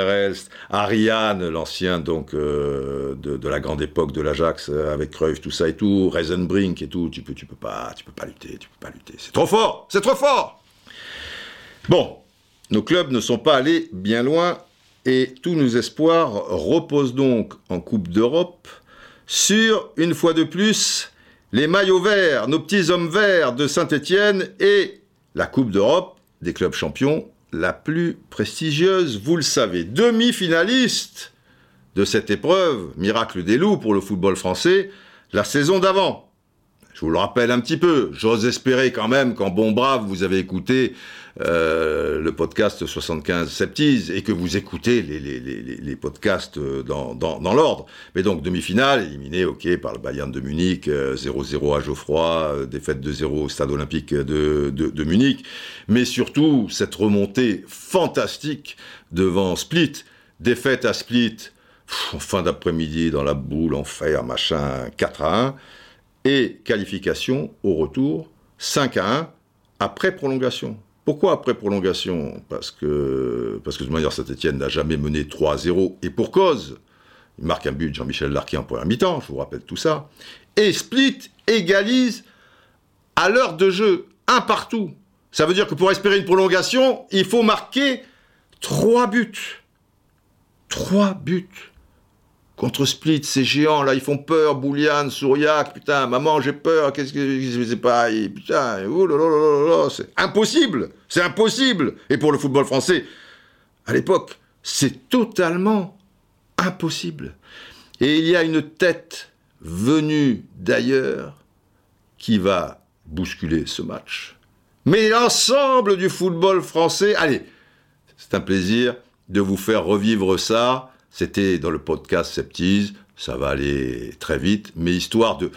Ariane, l'ancien donc euh, de, la grande époque de l'Ajax euh, avec Cruyff, tout ça et tout, Reisenbrink et tout. Tu peux, tu peux pas, tu peux pas lutter, tu peux pas lutter. C'est trop fort, c'est trop fort. Bon, nos clubs ne sont pas allés bien loin et tous nos espoirs reposent donc en Coupe d'Europe sur, une fois de plus, les maillots verts, nos petits hommes verts de Saint-Étienne et la Coupe d'Europe des clubs champions la plus prestigieuse, vous le savez. Demi-finaliste de cette épreuve, miracle des loups pour le football français, la saison d'avant. Je vous le rappelle un petit peu, j'ose espérer quand même qu'en bon brave, vous avez écouté euh, le podcast 75 Septise et que vous écoutez les, podcasts euh, dans, l'ordre. Mais donc demi-finale, éliminé, ok, par le Bayern de Munich, 0-0 euh, à Geoffroy, défaite de 0 au Stade Olympique de, Munich, mais surtout cette remontée fantastique devant Split, défaite à Split, fin d'après-midi dans la boule, en fer, machin, 4 à 1, et qualification au retour, 5 à 1, après prolongation. Pourquoi après prolongation? Parce que, parce que de manière, Saint-Etienne n'a jamais mené 3-0, et pour cause. Il marque un but, Jean-Michel Larquet en première mi-temps, je vous rappelle tout ça. Et Split égalise à l'heure de jeu, un partout. Ça veut dire que pour espérer une prolongation, il faut marquer 3 buts. 3 buts contre Split, ces géants là, ils font peur, Bouliane, Souriac, putain, maman, j'ai peur, qu'est-ce que sais pas, putain, oh c'est impossible, c'est impossible. Et pour le football français, à l'époque, c'est totalement impossible. Et il y a une tête venue d'ailleurs qui va bousculer ce match. Mais l'ensemble du football français, allez, c'est un plaisir de vous faire revivre ça c'était dans le podcast Septise, ça va aller très vite, mais histoire de,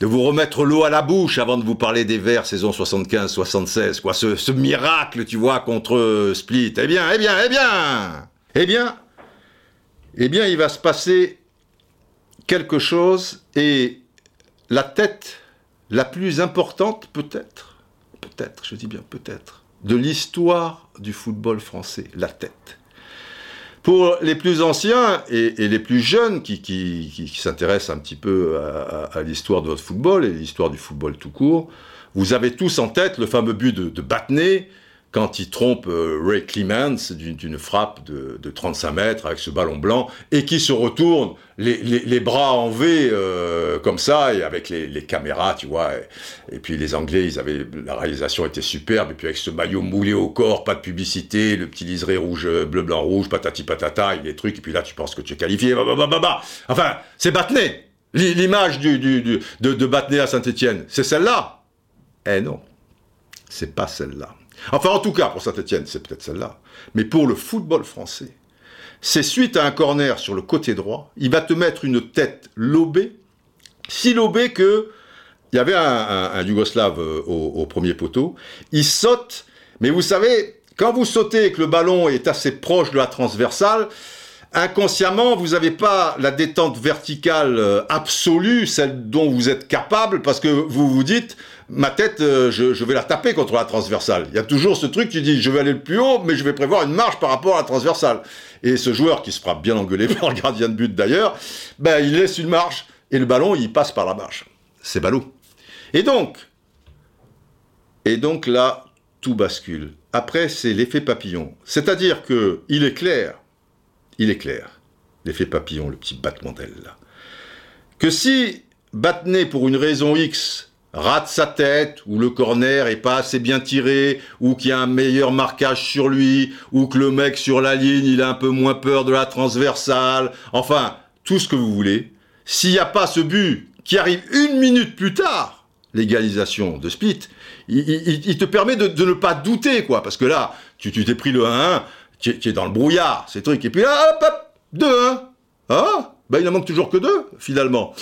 vous remettre l'eau à la bouche avant de vous parler des Verts saison 75-76, quoi, ce, ce, miracle, tu vois, contre Split. Eh bien, eh bien, eh bien Eh bien, eh bien, il va se passer quelque chose et la tête la plus importante, peut-être, peut-être, je dis bien peut-être, de l'histoire du football français, la tête. Pour les plus anciens et, les plus jeunes qui, s'intéressent un petit peu à, l'histoire de votre football et l'histoire du football tout court, vous avez tous en tête le fameux but de, de quand il trompe euh, Ray Clements d'une frappe de, 35 mètres avec ce ballon blanc et qui se retourne les, bras en V euh, comme ça et avec les, caméras, tu vois. Et, puis les Anglais, ils avaient la réalisation était superbe et puis avec ce maillot moulé au corps, pas de publicité, le petit liseré rouge, euh, bleu, blanc, rouge, patati patata, et les trucs. Et puis là, tu penses que tu es qualifié. Bah, bah, bah, bah, Enfin, c'est Batney. L'image du, de, de Batney à Saint-Etienne, c'est celle-là. Eh non, c'est pas celle-là. Enfin, en tout cas, pour Saint-Etienne, c'est peut-être celle-là. Mais pour le football français, c'est suite à un corner sur le côté droit, il va te mettre une tête lobée, si lobée que il y avait un, Yougoslave euh, au, premier poteau, il saute, mais vous savez, quand vous sautez et que le ballon est assez proche de la transversale, inconsciemment, vous n'avez pas la détente verticale euh, absolue, celle dont vous êtes capable, parce que vous vous dites, ma tête, euh, je, vais la taper contre la transversale. Il y a toujours ce truc, tu dis, je vais aller le plus haut, mais je vais prévoir une marge par rapport à la transversale. Et ce joueur, qui se fera bien engueuler par le gardien de but d'ailleurs, ben, il laisse une marge, et le ballon, il passe par la marge. C'est ballot. Et donc, et donc là, tout bascule. Après, c'est l'effet papillon. C'est-à-dire que il est clair il est clair, l'effet papillon, le petit battement d'aile là, que si Battenay, pour une raison X, rate sa tête, ou le corner est pas assez bien tiré, ou qu'il y a un meilleur marquage sur lui, ou que le mec sur la ligne, il a un peu moins peur de la transversale, enfin, tout ce que vous voulez, s'il n'y a pas ce but qui arrive une minute plus tard, l'égalisation de Split, il, te permet de, ne pas douter, quoi, parce que là, tu t'es pris le 1-1, tu, es dans le brouillard, ces trucs, et puis là, hop, hop, 2-1, hein? Ben, il en manque toujours que deux, finalement.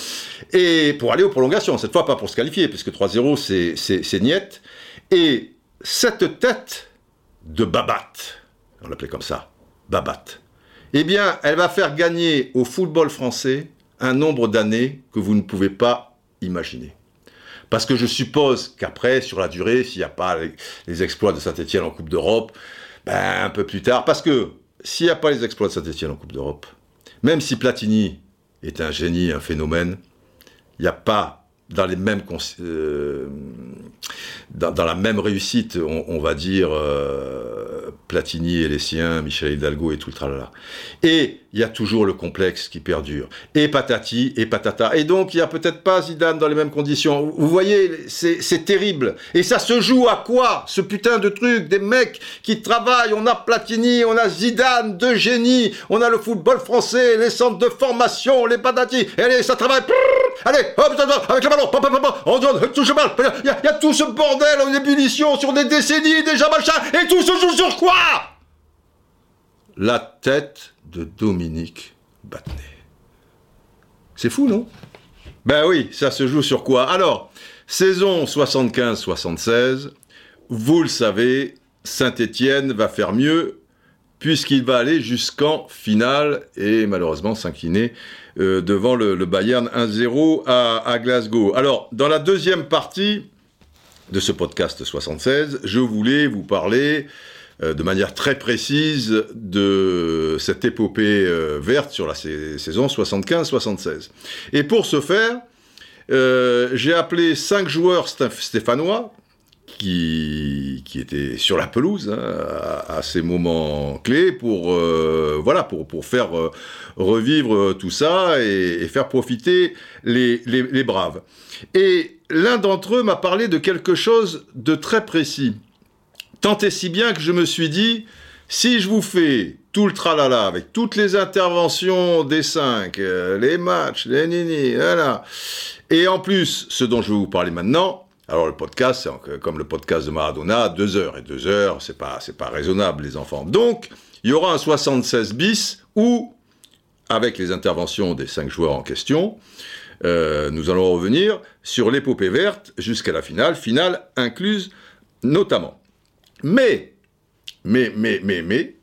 Et pour aller aux prolongations, cette fois pas pour se qualifier, puisque 3-0, c'est niette. Et cette tête de Babat, on l'appelait comme ça, Babat, eh bien, elle va faire gagner au football français un nombre d'années que vous ne pouvez pas imaginer. Parce que je suppose qu'après, sur la durée, s'il n'y a pas les, exploits de Saint-Etienne en Coupe d'Europe, ben, un peu plus tard, parce que s'il n'y a pas les exploits de Saint-Etienne en Coupe d'Europe, même si Platini est un génie, un phénomène, il n'y a pas euh, dans, la même réussite, on, va dire euh, Platini et les siens, Michel Hidalgo et tout le tralala. Et il y a toujours le complexe qui perdure. Et patati et patata. Et donc il n'y a peut-être pas Zidane dans les mêmes conditions. Vous voyez, c'est terrible. Et ça se joue à quoi Ce putain de truc, des mecs qui travaillent? On a Platini, on a Zidane, de génie. On a le football français, les centres de formation, les patati. Et allez, ça travaille. Allez, hop, avec le ballon, on touche le ballon. Il y, a tout ce bordel en ébullition sur des décennies déjà, machin. Et tout se joue sur quoi? La tête de Dominique Battenet. C'est fou, non? Ben oui, ça se joue sur quoi? Alors, saison 75-76, vous le savez, Saint-Étienne va faire mieux puisqu'il va aller jusqu'en finale et malheureusement s'incliner euh, devant le, Bayern 1-0 à, Glasgow. Alors, dans la deuxième partie de ce podcast 76, je voulais vous parler euh, de manière très précise de cette épopée euh, verte sur la saison 75-76. Et pour ce faire, j'ai appelé cinq joueurs stéphanois qui, qui était sur la pelouse hein, à, ces moments clés pour, euh, voilà, pour, pour faire euh, revivre tout ça et, faire profiter les, les, braves. Et l'un d'entre eux m'a parlé de quelque chose de très précis. Tant et si bien que je me suis dit, si je vous fais tout le tralala avec toutes les interventions des cinq, euh, les matchs, les nini, voilà, et en plus, ce dont je vais vous parler maintenant, alors le podcast, comme le podcast de Maradona, deux heures. Et deux heures, c'est pas, pas raisonnable, les enfants. Donc, il y aura un 76 bis où, avec les interventions des cinq joueurs en question, euh, nous allons revenir sur l'épopée verte jusqu'à la finale, finale incluse notamment. Mais, mais, mais, mais, mais,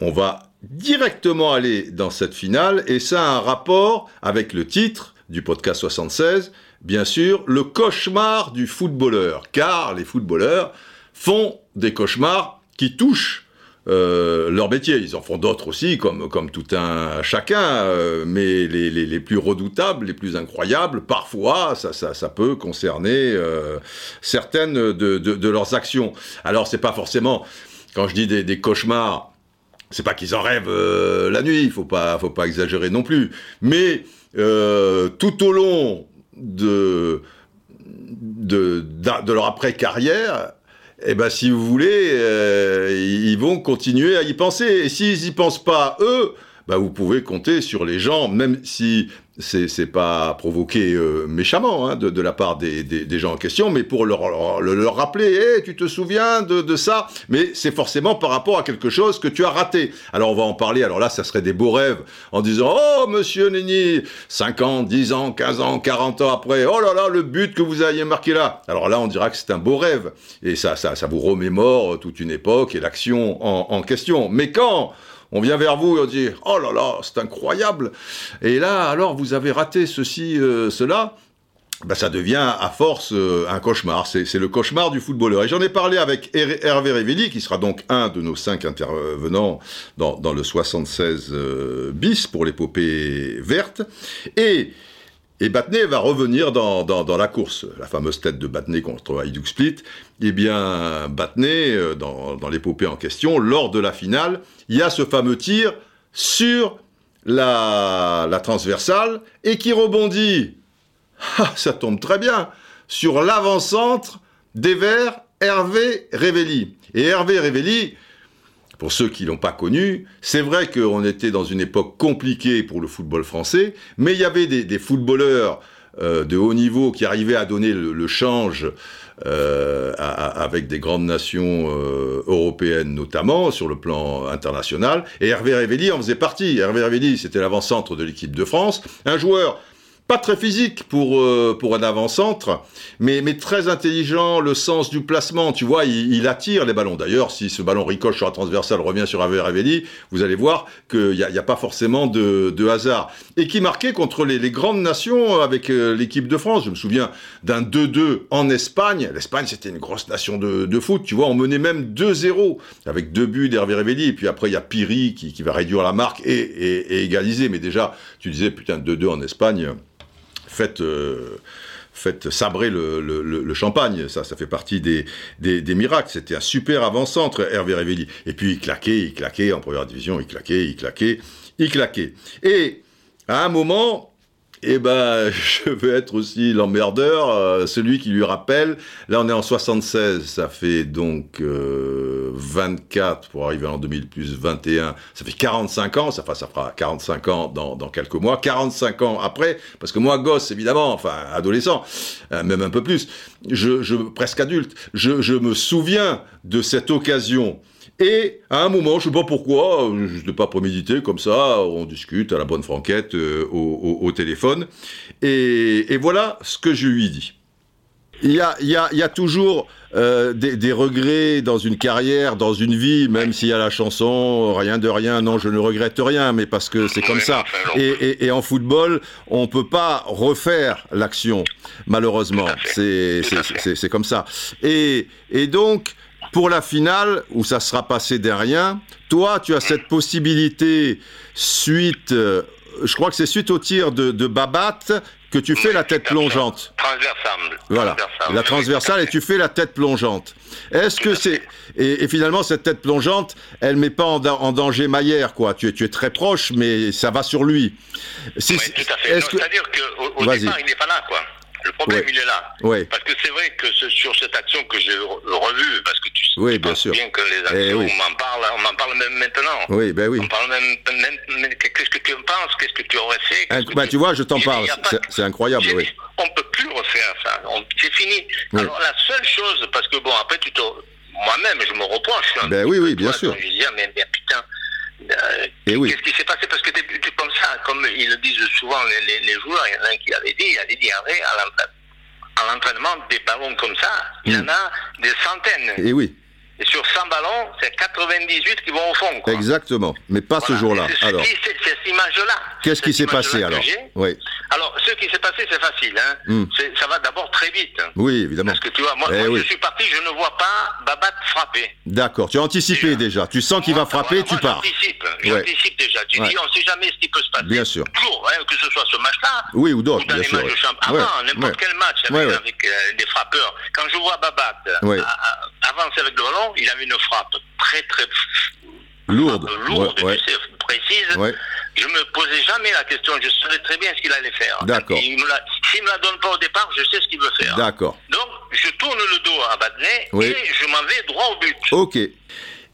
on va directement aller dans cette finale et ça a un rapport avec le titre du podcast 76 bien sûr, le cauchemar du footballeur, car les footballeurs font des cauchemars qui touchent euh, leur métier. Ils en font d'autres aussi, comme, comme tout un chacun, euh, mais les, les, plus redoutables, les plus incroyables, parfois, ça, ça, ça peut concerner euh, certaines de, de, de, leurs actions. Alors, c'est pas forcément, quand je dis des, des cauchemars, c'est pas qu'ils en rêvent la nuit, faut pas, faut pas exagérer non plus, mais tout au long de, de, de leur après-carrière, eh ben, si vous voulez, euh, ils vont continuer à y penser. Et s'ils n'y pensent pas, eux, bah, vous pouvez compter sur les gens, même si c'est pas provoqué euh, méchamment hein, de, la part des, gens en question, mais pour leur, leur, rappeler, hey, tu te souviens de, ça, mais c'est forcément par rapport à quelque chose que tu as raté. Alors on va en parler, alors là ça serait des beaux rêves, en disant, oh monsieur Nini, 5 ans, 10 ans, 15 ans, 40 ans après, oh là là, le but que vous aviez marqué là. Alors là on dira que c'est un beau rêve, et ça, ça, ça vous remémore toute une époque et l'action en, en question. Mais quand on vient vers vous et on dit Oh là là, c'est incroyable Et là, alors, vous avez raté ceci, euh, cela. Ben, ça devient à force euh, un cauchemar. C'est le cauchemar du footballeur. Et j'en ai parlé avec Hervé Révelli, qui sera donc un de nos cinq intervenants dans, dans le 76 euh, bis pour l'épopée verte. Et et Batney va revenir dans, la course, la fameuse tête de Batney contre Hajduk Split. Eh bien, Batney, euh, dans, l'épopée en question, lors de la finale, il y a ce fameux tir sur la, transversale et qui rebondit. Ah, ça tombe très bien sur l'avant-centre des Verts, Hervé Révelli. Et Hervé Révelli, pour ceux qui l'ont pas connu, c'est vrai qu'on était dans une époque compliquée pour le football français, mais il y avait des, footballeurs euh, de haut niveau qui arrivaient à donner le, change euh, avec des grandes nations euh, européennes notamment sur le plan international. Et Hervé Révelli en faisait partie. Hervé Révelli, c'était l'avant-centre de l'équipe de France, un joueur pas très physique pour, euh, pour un avant-centre, mais, mais très intelligent, le sens du placement, tu vois, il, attire les ballons. D'ailleurs, si ce ballon ricoche sur la transversale, revient sur Ravelli, vous allez voir qu'il n'y a, a, pas forcément de, de, hasard. Et qui marquait contre les, les grandes nations avec euh, l'équipe de France. Je me souviens d'un 2-2 en Espagne. L'Espagne, c'était une grosse nation de, de, foot, tu vois, on menait même 2-0 avec deux buts d'Hervé. Et puis après, il y a Piri qui, qui va réduire la marque et, et égaliser. Mais déjà, tu disais, putain, 2-2 en Espagne faites, euh, sabrer le, champagne. Ça, ça fait partie des, des, miracles. C'était un super avant-centre, Hervé Révelli. Et puis, il claquait, il claquait en première division, il claquait, il claquait, il claquait. Et à un moment, eh ben, je veux être aussi l'emmerdeur, euh, celui qui lui rappelle. Là, on est en 76, ça fait donc 24 euh, pour arriver en 2000 plus 21, ça fait 45 ans, ça, ça fera 45 ans dans, dans, quelques mois, 45 ans après, parce que moi, gosse, évidemment, enfin, adolescent, euh, même un peu plus, je, je presque adulte, je, je me souviens de cette occasion et à un moment, je ne sais pas pourquoi, je n'ai pas prémédité, comme ça, on discute à la bonne franquette euh, au, téléphone. Et, voilà ce que je lui dis. Il y a, il y a, il y a toujours euh, des, des, regrets dans une carrière, dans une vie, même s'il y a la chanson, rien de rien, non, je ne regrette rien, mais parce que c'est comme ça. Et, et, et, en football, on peut pas refaire l'action, malheureusement. C'est comme ça. Et, et donc, pour la finale, où ça sera passé derrière, toi, tu as cette possibilité, suite, euh, je crois que c'est suite au tir de, de Babat, que tu fais la tête plongeante. Transversale. Voilà, la transversale et tu fais la tête plongeante. Est-ce que c'est et, finalement cette tête plongeante, elle met pas en, en danger Maillère quoi. Tu es tu es très proche, mais ça va sur lui. Oui, tout à fait. C'est-à-dire qu'au départ, il n'est pas là quoi. Le problème, il est là. Parce que c'est vrai que sur cette action que j'ai revue, parce que tu sais oui, bien, sûr. bien que les eh actions, on m'en parle, on m'en parle même maintenant. Oui, ben oui. On parle même, même qu'est-ce que tu en penses, qu'est-ce que tu aurais fait. bah, tu... vois, je t'en parle. C'est incroyable, oui. On peut plus refaire ça. C'est fini. Alors la seule chose, parce que bon, après tu te, moi-même, je me reproche. Ben oui, oui, bien sûr. Je dis, mais, mais putain. Euh, Qu'est-ce qui s'est passé? Parce que tu es, comme ça, comme ils le disent souvent les, les, joueurs, il y en a un qui avait dit, il avait dit à l'entraînement, des ballons comme ça, il y en mm. a des centaines. Et oui. Et sur 100 ballons, c'est 98 qui vont au fond. Quoi. Exactement, mais pas ce jour-là. Alors, c'est cette image-là. Qu'est-ce qui s'est passé alors Oui. Alors, ce qui s'est passé, c'est facile. Hein. Hmm. Ça va d'abord très vite. Oui, évidemment. Parce que tu vois, moi, eh je suis parti, je ne vois pas Babat frapper. D'accord, tu as anticipé déjà. Tu sens qu'il va frapper, tu pars. J'anticipe, j'anticipe déjà. Tu dis, on ne sait jamais ce qui peut se passer. Bien sûr. Toujours, hein, que ce soit ce match-là. Oui, ou d'autres. Ou dans les matchs de championnat. Avant, n'importe quel match avec, euh, des frappeurs. Quand je vois Babat avancer avec le ballon, il avait une frappe très très lourde, lourde précise. Je me posais jamais la question, je savais très bien ce qu'il allait faire. D'accord. S'il me, la, me la donne pas au départ, je sais ce qu'il veut faire. D'accord. Donc, je tourne le dos à Badney et je m'en vais droit au but. Ok.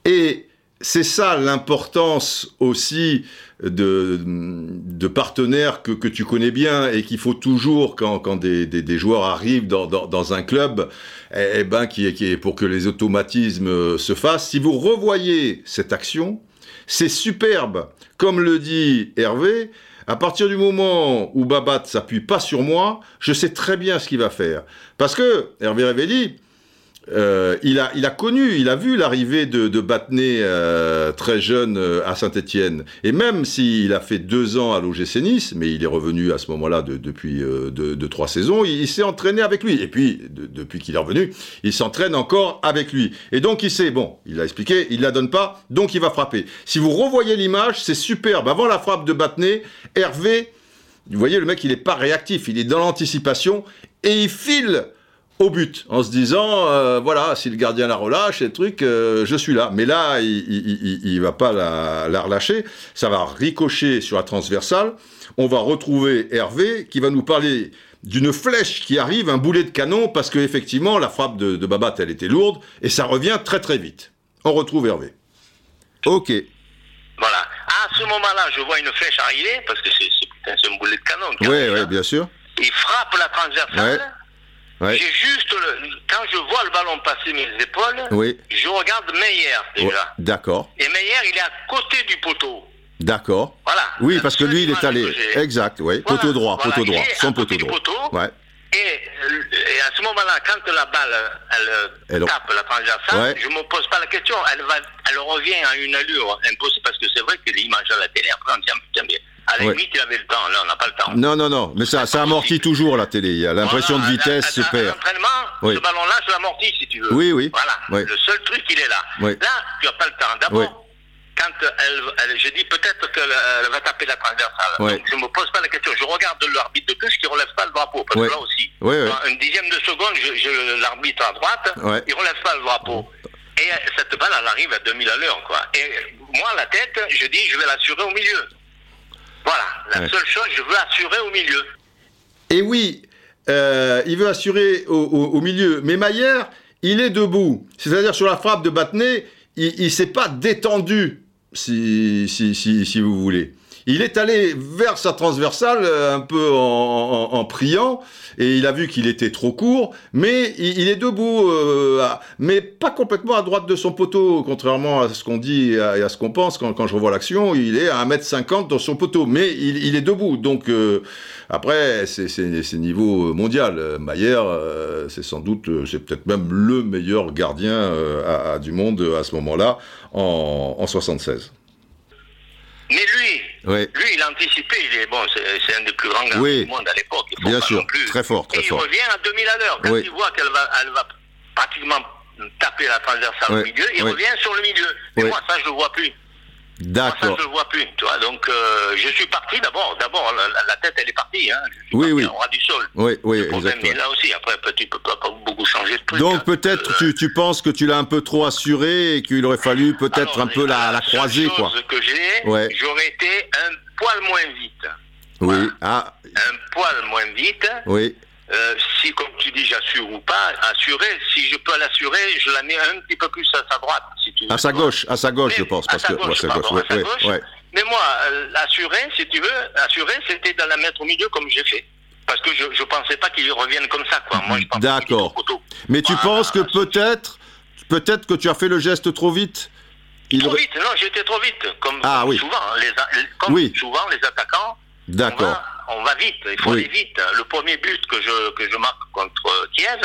Et c'est ça l'importance aussi de, de partenaires que, que, tu connais bien et qu'il faut toujours, quand, quand des, des, joueurs arrivent dans, dans, un club, eh, eh, ben, qui, qui, pour que les automatismes se fassent, si vous revoyez cette action, c'est superbe. Comme le dit Hervé, à partir du moment où Babat s'appuie pas sur moi, je sais très bien ce qu'il va faire. Parce que Hervé Révelli, euh, il, a, il a connu, il a vu l'arrivée de, de euh, très jeune euh, à Saint-Étienne. Et même s'il a fait deux ans à l'OGC Nice, mais il est revenu à ce moment-là de, depuis euh, deux, trois saisons, il, s'est entraîné avec lui. Et puis, depuis qu'il est revenu, il s'entraîne encore avec lui. Et donc, il sait, bon, il a expliqué, il la donne pas, donc il va frapper. Si vous revoyez l'image, c'est superbe. Avant la frappe de Battenet, Hervé, vous voyez, le mec, il n'est pas réactif, il est dans l'anticipation et il file au but, en se disant, euh, voilà, si le gardien la relâche, et le truc, euh, je suis là. Mais là, il, il, va pas la, la, relâcher, ça va ricocher sur la transversale. On va retrouver Hervé qui va nous parler d'une flèche qui arrive, un boulet de canon, parce que effectivement la frappe de, de Babat, elle était lourde, et ça revient très très vite. On retrouve Hervé. Ok. Voilà. À ce moment-là, je vois une flèche arriver, parce que c'est un boulet de canon. Oui, oui, bien sûr. Il frappe la transversale. J'ai juste, quand je vois le ballon passer mes épaules, je regarde Meyer déjà. D'accord. Et Meyer, il est à côté du poteau. D'accord. Voilà. Oui, parce que lui, il est allé. Exact, oui. Poteau droit, poteau droit. Son poteau droit. ouais. Et, à ce moment-là, quand la balle, elle, tape la transversale, je ne me pose pas la question. Elle, va, elle revient à une allure impossible parce que c'est vrai que l'image à la télé, après, on dit, bien. À la limite, il avait le temps. Là, on n'a pas le temps. Non, non, non. Mais ça, ça amortit toujours la télé. Il y a l'impression de vitesse se perd. L'entraînement, ce ballon-là, je l'amortis si tu veux. Oui, oui. Voilà. Le seul truc, il est là. Là, tu n'as pas le temps. D'abord, quand elle, elle, je dis peut-être qu'elle va taper la transversale. Donc, je ne me pose pas la question. Je regarde l'arbitre de touche qui ne relève pas le drapeau. Parce que là aussi, dans une dixième de seconde, je, l'arbitre à droite, il ne relève pas le drapeau. Et cette balle, elle arrive à 2000 à l'heure. quoi. Et moi, la tête, je dis, je vais l'assurer au milieu. Voilà, la seule chose, je veux assurer au milieu. Et oui, euh, il veut assurer au, milieu. Mais Maillère, il est debout. C'est-à-dire sur la frappe de Battenet, il ne s'est pas détendu, si, si, si, vous voulez. Il est allé vers sa transversale euh, un peu en, priant et il a vu qu'il était trop court, mais il, est debout, euh, mais pas complètement à droite de son poteau, contrairement à ce qu'on dit et à, ce qu'on pense quand, quand, je revois l'action. Il est à 1m50 dans son poteau, mais il, est debout. Donc euh, après, c'est niveau mondial. Maillère, c'est sans doute, c'est peut-être même le meilleur gardien du monde à ce moment-là, en, en 76. Mais lui, lui, il a anticipé. Il est bon, c'est un des plus grands gars du monde à l'époque. Bien sûr, très fort, très et il revient à 2000 à l'heure. Quand il voit qu'elle va, elle va pratiquement taper la transversale au milieu, il revient sur le milieu. Et moi, ça, je le vois plus. D'accord. Ça, je le vois plus, tu vois. Donc, euh, je suis parti d'abord. D'abord, la, tête, elle est partie. Hein. oui, oui. On du sol. Oui, oui, exactement. là aussi, après, tu peux pas, beaucoup changer de truc. Donc, hein. peut-être euh, tu, tu, penses que tu l'as un peu trop assuré et qu'il aurait fallu peut-être un peu la, la, croiser, quoi. que j'ai, ouais. j'aurais été un poil moins vite. Oui. Ah. Un poil moins vite. Oui. Euh, si, comme tu dis, j'assure ou pas, assurer, si je peux l'assurer, je la mets un petit peu plus à sa droite, si tu veux. À sa gauche, à sa gauche, je pense. Parce à sa gauche, que, à sa gauche. Mais moi, euh, assurer, si tu veux, assurer, c'était de la mettre au milieu comme j'ai fait. Parce que je ne pensais pas qu'il revienne comme ça, quoi. Moi, je D'accord. Mais tu penses que peut-être, peut-être que tu as fait le geste trop vite? Trop vite, non, j'étais trop vite. Comme, ah, oui. souvent, les, comme oui. souvent, les attaquants. D'accord on va vite, il faut aller vite. Le premier but que je, que je marque contre Kiev,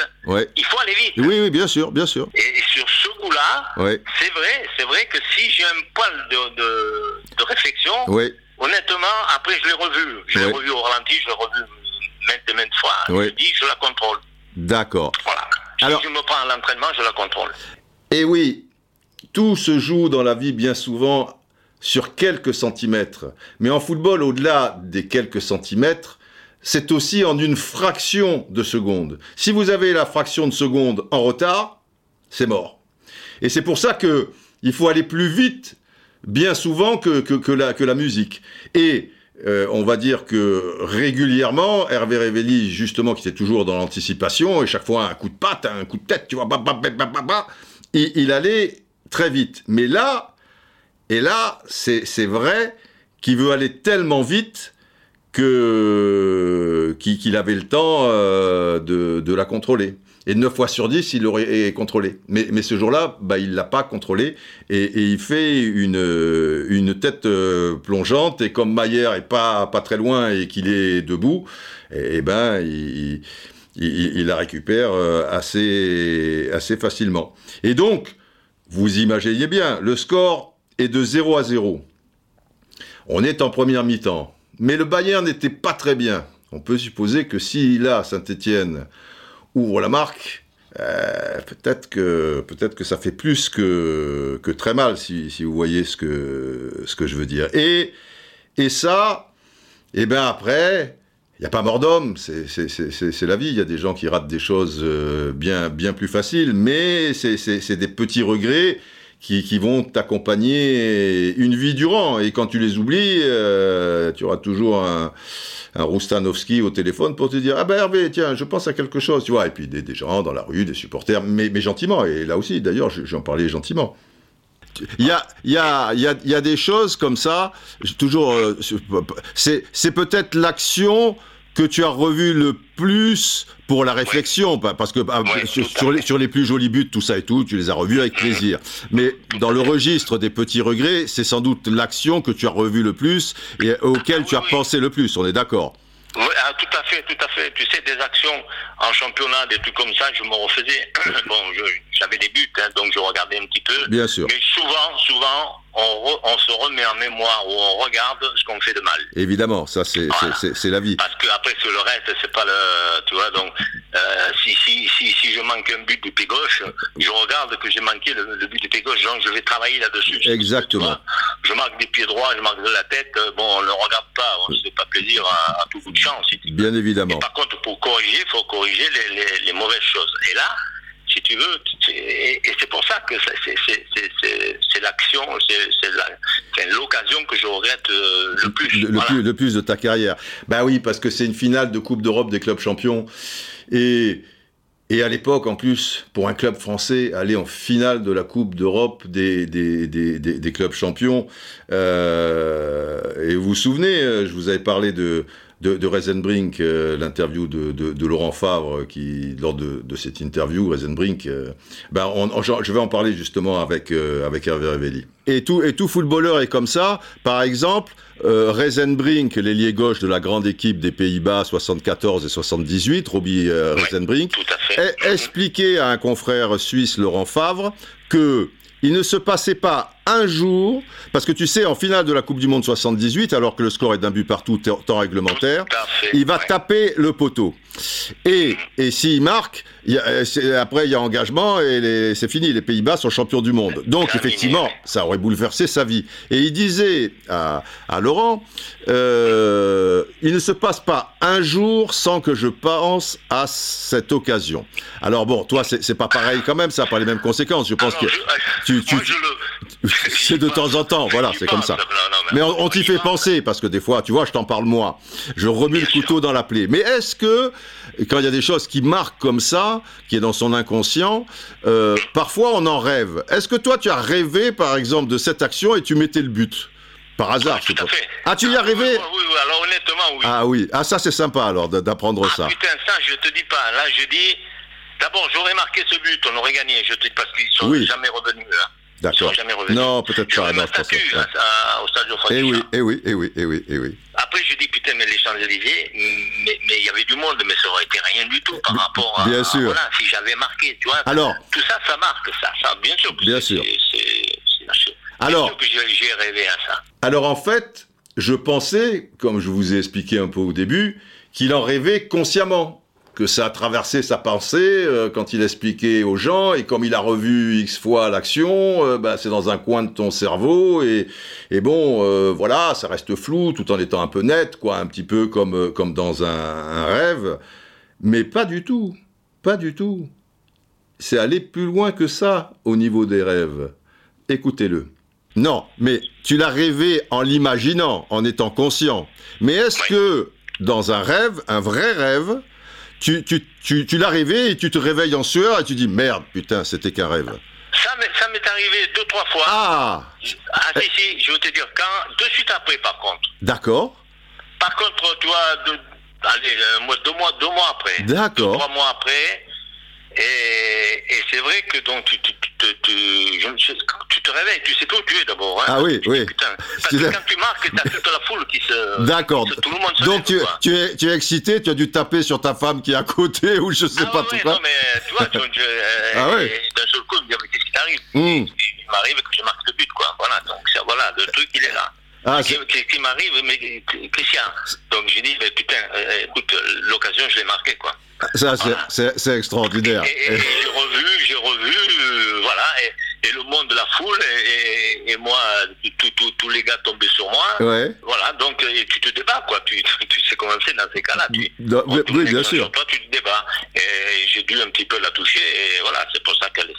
il faut aller vite. Oui, oui, bien sûr, bien sûr. Et, sur ce coup-là, c'est vrai, c'est vrai que si j'ai un poil de, de, réflexion, honnêtement, après je l'ai revu. Je l'ai revu au ralenti, je l'ai revu maintes et maintes fois. Je dis, je la contrôle. D'accord. Voilà. Si Alors, je me prends à l'entraînement, je la contrôle. Et oui, tout se joue dans la vie bien souvent sur quelques centimètres. Mais en football, au-delà des quelques centimètres, c'est aussi en une fraction de seconde. Si vous avez la fraction de seconde en retard, c'est mort. Et c'est pour ça que il faut aller plus vite, bien souvent, que, que, la, que la musique. Et euh, on va dire que régulièrement, Hervé Révelli, justement, qui était toujours dans l'anticipation, et chaque fois un coup de patte, un coup de tête, tu vois, bah, bah, bah, il allait très vite. Mais là, et là, c'est vrai qu'il veut aller tellement vite que qu'il avait le temps euh, de, la contrôler. Et 9 fois sur 10, il l'aurait contrôlé. Mais, mais ce jour-là, bah, il ne l'a pas contrôlé. Et, il fait une, une tête euh, plongeante. Et comme Maillère est pas, pas très loin et qu'il est debout, et, eh ben, il, il, la récupère euh, assez, assez facilement. Et donc, vous imaginez bien, le score et de 0 à 0. On est en première mi-temps, mais le Bayern n'était pas très bien. On peut supposer que si là, Saint-Étienne ouvre la marque, euh, peut-être que peut-être que ça fait plus que, que très mal, si, vous voyez ce que, ce que je veux dire. Et, et ça, et eh bien après, il n'y a pas mort d'homme, c'est la vie. Il y a des gens qui ratent des choses euh, bien, bien plus faciles, mais c'est des petits regrets qui, qui vont t'accompagner une vie durant. Et quand tu les oublies, euh, tu auras toujours un, un Roustanovski au téléphone pour te dire Ah ben Hervé, tiens, je pense à quelque chose, tu vois. Et puis des, gens dans la rue, des supporters, mais, mais gentiment. Et là aussi, d'ailleurs, j'en parlais gentiment. Il y a, il y, a, il y, a, il y a des choses comme ça, toujours, euh, c'est peut-être l'action que tu as revu le plus pour la réflexion, parce que sur, les, sur, les, plus jolis buts, tout ça et tout, tu les as revus avec plaisir. Mais dans le registre des petits regrets, c'est sans doute l'action que tu as revue le plus et auquel tu as pensé le plus, on est d'accord oui, ah, tout à fait, tout à fait. Tu sais, des actions en championnat, des trucs comme ça, je me refaisais. bon, j'avais des buts, hein, donc je regardais un petit peu. Bien sûr. Mais souvent, souvent, on, se remet en mémoire ou on regarde ce qu'on fait de mal. Évidemment, ça c'est la vie. Parce que après sur le reste, c'est pas le, tu vois. Donc euh, si, si, si, si je manque un but du pied gauche, je regarde que j'ai manqué le, but du pied gauche, donc je vais travailler là-dessus. Exactement. Je marque des pieds droits, je marque de la tête. Euh, bon, on ne regarde pas, on ne fait pas plaisir à, tout bout de champ. Bien évidemment. par contre, pour corriger, il faut corriger les, les, les mauvaises choses. Et là, si tu veux. Et, c'est pour ça que c'est l'action, c'est l'occasion que je regrette le plus. Le, plus. le plus de ta carrière. Bah oui, parce que c'est une finale de Coupe d'Europe des clubs champions. Et. Et à l'époque, en plus, pour un club français, aller en finale de la Coupe d'Europe des, des, des, des, clubs champions. Euh, et vous vous souvenez, euh, je vous avais parlé de, de, de Reisenbrink, euh, l'interview de, de, de, Laurent Favre, qui lors de, cette interview, Reisenbrink, euh, ben on, je vais en parler justement avec euh, avec Hervé Révelli. Et tout et tout footballeur est comme ça. Par exemple, euh, Reisenbrink, l'ailier gauche de la grande équipe des Pays-Bas 74 et 78, Robbie euh, Reisenbrink, expliquait à un confrère suisse, Laurent Favre, que il ne se passait pas un jour, parce que tu sais, en finale de la Coupe du Monde 78, alors que le score est d'un but partout, temps réglementaire, il va taper le poteau. Et, et s'il marque, après il y a engagement et c'est fini, les Pays-Bas sont champions du monde. Donc effectivement, ça aurait bouleversé sa vie. Et il disait à, à Laurent, euh, il ne se passe pas un jour sans que je pense à cette occasion. Alors bon, toi c'est pas pareil quand même, ça n'a pas les mêmes conséquences. Je pense que tu, tu, c'est de temps en temps, voilà, c'est comme ça. Mais on, t'y fait penser, parce que des fois, tu vois, je t'en parle moi, je remue le couteau dans la plaie. Mais est-ce que, quand il y a des choses qui marquent comme ça, qui est dans son inconscient, euh, parfois on en rêve. Est-ce que toi, tu as rêvé, par exemple, de cette action et tu mettais le but? Par hasard, tout à fait. Ah, tu y as rêvé oui, oui, alors honnêtement, oui. Ah oui, ah ça c'est sympa alors d'apprendre ah, ça. Putain, ça je te dis pas. Là, je dis, d'abord, j'aurais marqué ce but, on aurait gagné. Je te dis parce qu'ils sont jamais revenus. Hein. D'accord. Non, peut-être pas. Non, statue, au stade de Eh oui, eh oui, eh oui, eh oui, eh oui. Après, je dis, putain, mais les Champs-Élysées, mais il y avait du monde, mais ça aurait été rien du tout par rapport à. Bien sûr. voilà, si j'avais marqué, tu vois. Alors. Tout ça, ça marque, ça. ça bien sûr. bien sûr. C'est Alors. que j'ai rêvé à ça. Alors, en fait, je pensais, comme je vous ai expliqué un peu au début, qu'il en rêvait consciemment que ça a traversé sa pensée euh, quand il expliquait aux gens et comme il a revu x fois l'action, euh, bah, c'est dans un coin de ton cerveau et, et bon, euh, voilà, ça reste flou tout en étant un peu net, quoi, un petit peu comme comme dans un, un rêve, mais pas du tout, pas du tout. C'est aller plus loin que ça au niveau des rêves. Écoutez-le. Non, mais tu l'as rêvé en l'imaginant, en étant conscient. Mais est-ce que dans un rêve, un vrai rêve, tu, tu, tu, tu l'as rêvé et tu te réveilles en sueur et tu dis merde, putain, c'était qu'un rêve. Ça m'est arrivé deux, trois fois. Ah Ah, si, si, je veux te dire, quand, de suite après, par contre. D'accord. Par contre, tu vois, de, allez, euh, deux, mois, deux mois après. D'accord. Trois mois après, et, et c'est vrai que donc tu, tu, tu, te réveilles, tu sais où tu es d'abord. Hein, ah oui, oui. Putain, parce que quand tu marques, t'as toute la foule qui se. D'accord. Tout le monde se Donc tu, tu, es, tu es excité, tu as dû taper sur ta femme qui est à côté ou je sais ah, pas tout Non mais tu vois, tu, tu, ah, d'un seul coup, je me dis qu'est-ce qui t'arrive mmh. Il m'arrive que je marque le but quoi. Voilà, donc voilà, le truc il est là. Ah, qui, qui, qui m'arrive, mais Christian. Donc j'ai dit, mais putain, euh, écoute, l'occasion je l'ai marqué quoi. Ça, c'est extraordinaire. Et, j'ai revu, j'ai revu, euh, voilà, et, le monde de la foule, et, moi, tous les gars tombaient sur moi. Ouais. Voilà, donc et tu te débats, quoi. Tu, tu sais comment c'est dans ces cas-là. Tu, oui, bien sûr. toi, tu te débats. Et j'ai dû un petit peu la toucher, et voilà, c'est pour ça qu'elle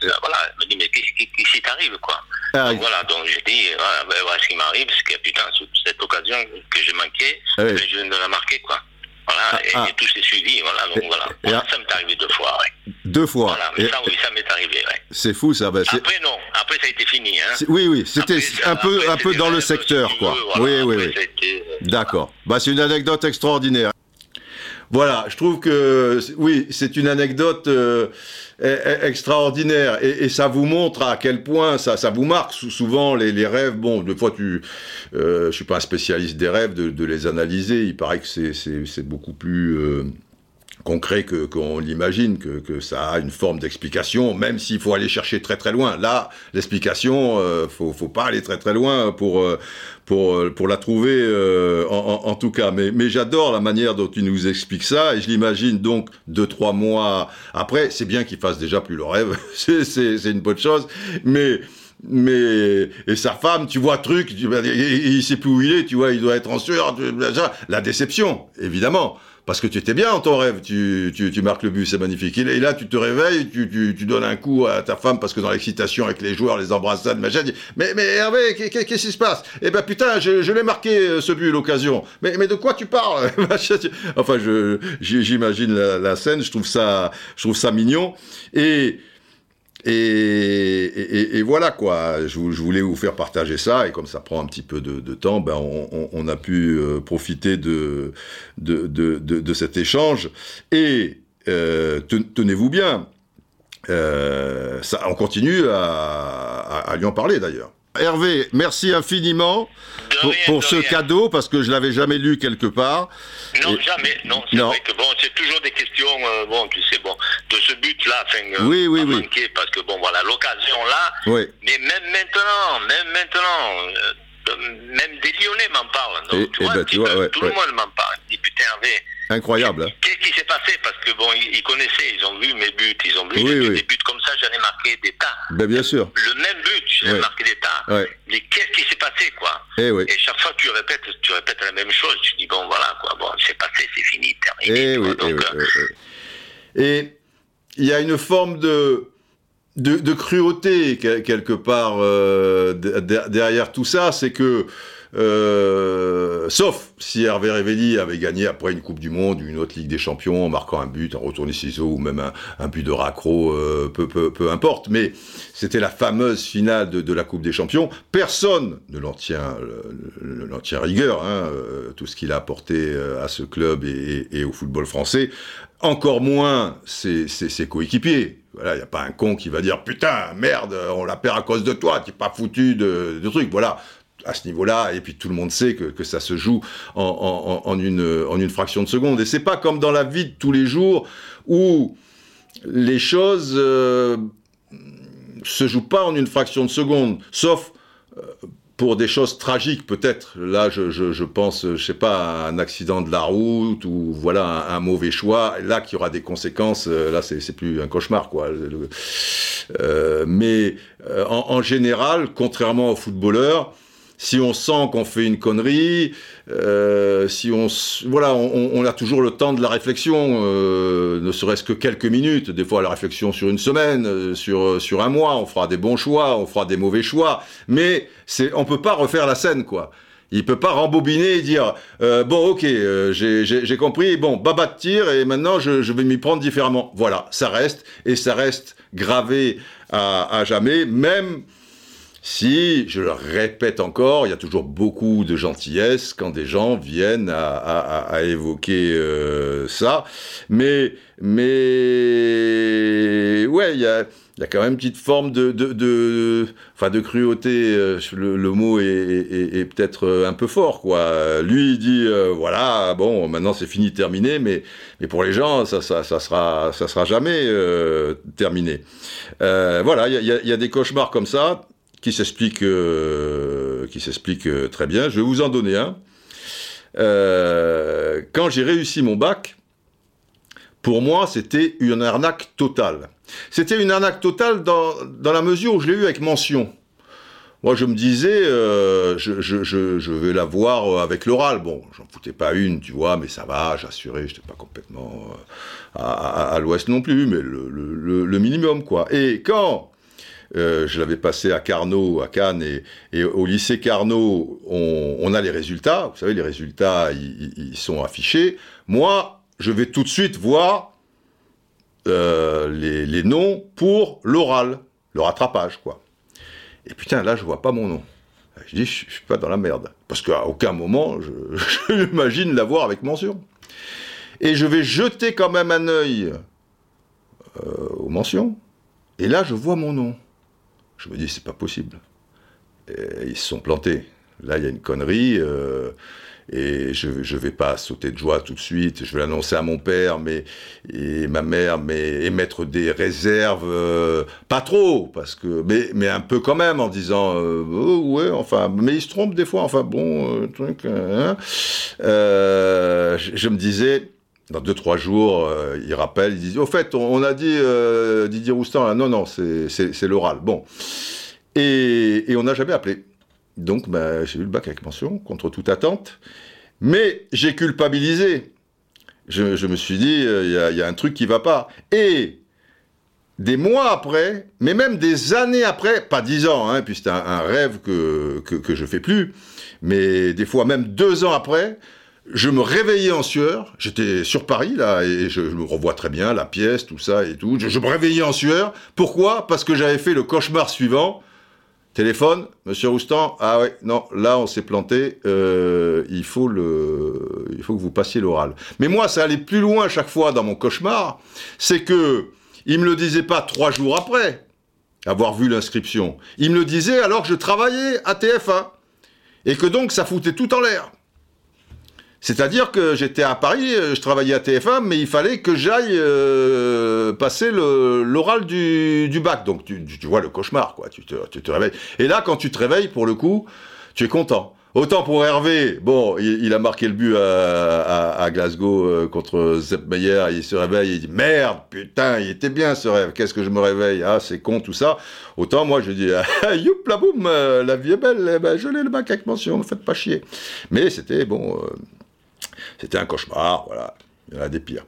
voilà, elle me dit, mais qu'est-ce qui t'arrive, quoi? Ah, donc, Voilà, donc j'ai dit, voilà, ben, voilà ce qui m'arrive, c'est que putain, cette occasion que j'ai manquée, ah je viens de la marquer, quoi. Voilà, ah, et, ah. tout s'est suivi, voilà, donc voilà. ça m'est arrivé deux fois, ouais. Deux fois. Voilà, mais ça, oui, ça m'est arrivé, ouais. C'est fou, ça. Ben, après, non, après, ça a été fini, hein. Oui, oui, c'était un peu, un peu dans le secteur, quoi. oui, oui, oui. Euh, D'accord. Bah, c'est une anecdote extraordinaire. Voilà, je trouve que oui, c'est une anecdote euh, e-, e-, extraordinaire et, ça vous montre à quel point ça, ça vous marque souvent les, rêves. Bon, des fois, tu, euh, je suis pas un spécialiste des rêves, de, les analyser. Il paraît que c'est beaucoup plus euh, concret qu'on l'imagine, que, ça a une forme d'explication, même s'il faut aller chercher très très loin. Là, l'explication, euh, faut, faut pas aller très très loin pour euh, euh, la trouver euh, en, tout cas. Mais j'adore la manière dont tu nous expliques ça et je l'imagine donc deux trois mois après. C'est bien qu'il fasse déjà plus le rêve, c'est une bonne chose, mais et sa femme, tu vois truc, il, il, sait plus où il est, tu vois, il doit être en sueur, la déception, évidemment parce que tu étais bien dans ton rêve, tu, tu, tu marques le but, c'est magnifique. Et là, tu te réveilles, tu, tu, tu, donnes un coup à ta femme parce que dans l'excitation avec les joueurs, les embrassades, machin, dis, mais, mais Hervé, qu'est-ce qui se passe? Eh ben putain, je, je l'ai marqué euh, ce but, l'occasion. Mais, mais de quoi tu parles? Enfin, j'imagine la, la, scène, je trouve ça, je trouve ça mignon. Et et, voilà quoi, je, voulais vous faire partager ça, et comme ça prend un petit peu de, temps, ben on, a pu euh, profiter de, de, cet échange. Et euh, tenez-vous bien, euh, ça, on continue à lui en parler d'ailleurs. Hervé, merci infiniment pour, ce cadeau, parce que je l'avais jamais lu quelque part. Non, jamais. Non, c'est vrai que bon, c'est toujours des questions, euh, bon, tu sais, bon, de ce but-là, enfin, euh, oui, oui, oui. Manquer, parce que bon, voilà, l'occasion là. Oui. Mais même maintenant, même maintenant, euh, même des Lyonnais m'en parlent. Donc, et, tu, vois, ben, tu vois, tout le monde m'en parle. Dit putain, Hervé. Incroyable. Hein. Qu'est-ce qui s'est passé? Parce que bon, ils, connaissaient, ils ont vu mes buts, ils ont vu des buts comme ça, j'en ai marqué des tas. Ben, bien sûr. Le même but, j'en ai marqué des tas. Mais qu'est-ce qui s'est passé, quoi? Et, eh et, chaque fois tu répètes, tu répètes la même chose. Tu dis bon, voilà, quoi, bon, c'est passé, c'est fini, terminé. Et, Donc, et il y a une forme de de, cruauté quelque part euh, derrière tout ça, c'est que euh, sauf si Hervé Révelli avait gagné après une Coupe du Monde, une autre Ligue des Champions, en marquant un but, en retourné ciseaux ou même un, but de raccro, euh, peu, peu, peu, importe. Mais c'était la fameuse finale de, la Coupe des Champions. Personne ne l'en tient, rigueur, hein, tout ce qu'il a apporté à ce club et, au football français. Encore moins ses, ses, coéquipiers. Voilà, il n'y a pas un con qui va dire putain, merde, on la perd à cause de toi, t'es pas foutu de, trucs. Voilà, à ce niveau-là, et puis tout le monde sait que, ça se joue en, en, une, en une fraction de seconde. Et c'est pas comme dans la vie de tous les jours où les choses euh, se jouent pas en une fraction de seconde, sauf euh, pour des choses tragiques peut-être. Là, je, je, je, pense, je sais pas, un accident de la route ou voilà un, mauvais choix. Là, qui aura des conséquences. Euh, là, c'est plus un cauchemar, quoi. Euh, mais euh, en, en, général, contrairement aux footballeurs, si on sent qu'on fait une connerie, euh, si on, voilà, on, a toujours le temps de la réflexion, euh, ne serait-ce que quelques minutes. Des fois, la réflexion sur une semaine, euh, sur sur un mois, on fera des bons choix, on fera des mauvais choix, mais c'est, on peut pas refaire la scène, quoi. Il peut pas rembobiner et dire bon ok j'ai compris bon baba de tir et maintenant je, je vais m'y prendre différemment voilà ça reste et ça reste gravé à, à jamais même si, je le répète encore, il y a toujours beaucoup de gentillesse quand des gens viennent à, évoquer euh, ça, mais, mais ouais, il y a, quand même une petite forme de, de, enfin de cruauté. Euh, le, mot est, peut-être un peu fort, quoi. Lui, il dit, euh, voilà, bon, maintenant c'est fini, terminé, mais, mais pour les gens, ça, ça, ça sera, ça sera jamais terminé. voilà, il y a des cauchemars comme ça qui s'explique euh, qui s'explique euh, très bien. Je vais vous en donner un. Euh, quand j'ai réussi mon bac, pour moi, c'était une arnaque totale. C'était une arnaque totale dans, dans la mesure où je l'ai eu avec mention. moi, je me disais, je, je, je, vais la voir avec l'oral. Bon, j'en foutais pas une, tu vois, mais ça va, j'assurais, j'étais pas complètement à, l'ouest non plus, mais le, le, minimum, quoi. Et quand euh, je l'avais passé à Carnot, à Cannes, et, au lycée Carnot, on, a les résultats. Vous savez, les résultats, ils, sont affichés. Moi, je vais tout de suite voir euh, les, noms pour l'oral, le rattrapage, quoi. Et putain, là, je vois pas mon nom. Je dis, je, suis pas dans la merde. Parce qu'à aucun moment, je, je l'avoir avec mention. Et je vais jeter quand même un œil euh, aux mentions. Et là, je vois mon nom. Je me dis, c'est pas possible. Ils se sont plantés. Là, il y a une connerie. Euh, et je ne vais pas sauter de joie tout de suite. Je vais l'annoncer à mon père, mais et ma mère, mais émettre des réserves, euh, pas trop, parce que mais un peu quand même en disant euh, oh, ouais, enfin, mais il se trompe des fois. Enfin bon, truc. Hein. Je, je, me disais. Dans deux trois jours, il rappelle, il dit au fait, on, a dit Didier Roustan, non non, c'est l'oral. Bon, et, on n'a jamais appelé. Donc, bah, j'ai eu le bac avec mention, contre toute attente. Mais j'ai culpabilisé. Je, me suis dit, euh, il y, a un truc qui va pas. Et des mois après, mais même des années après, pas dix ans, hein, puis c'était un, rêve que, que, je fais plus, mais des fois même deux ans après, je me réveillais en sueur. J'étais sur Paris, là, et je, me revois très bien, la pièce, tout ça et tout. Je, je me réveillais en sueur. Pourquoi? Parce que j'avais fait le cauchemar suivant. Téléphone, Monsieur Roustan, ah ouais, non, là on s'est planté, euh, il, faut le, il faut que vous passiez l'oral. Mais moi, ça allait plus loin à chaque fois dans mon cauchemar, c'est que il me le disait pas trois jours après avoir vu l'inscription, il me le disait alors que je travaillais à TF1, et que donc ça foutait tout en l'air. C'est-à-dire que j'étais à Paris, euh, je travaillais à TF1, mais il fallait que j'aille euh, passer l'oral du, du, bac. Donc tu, tu, vois le cauchemar, quoi. Tu te, tu te, réveilles. Et là, quand tu te réveilles, pour le coup, tu es content. Autant pour Hervé, bon, il, il a marqué le but à, à, à Glasgow euh, contre Zepp Meyer, il se réveille, il dit merde, putain, il était bien ce rêve, qu'est-ce que je me réveille, ah c'est con tout ça. Autant moi je dis ah, youp la boum, la vie est belle, eh ben, je l'ai le bac avec mention, ne faites pas chier. Mais c'était bon. Euh, c'était un cauchemar, voilà. Il y en a des pires.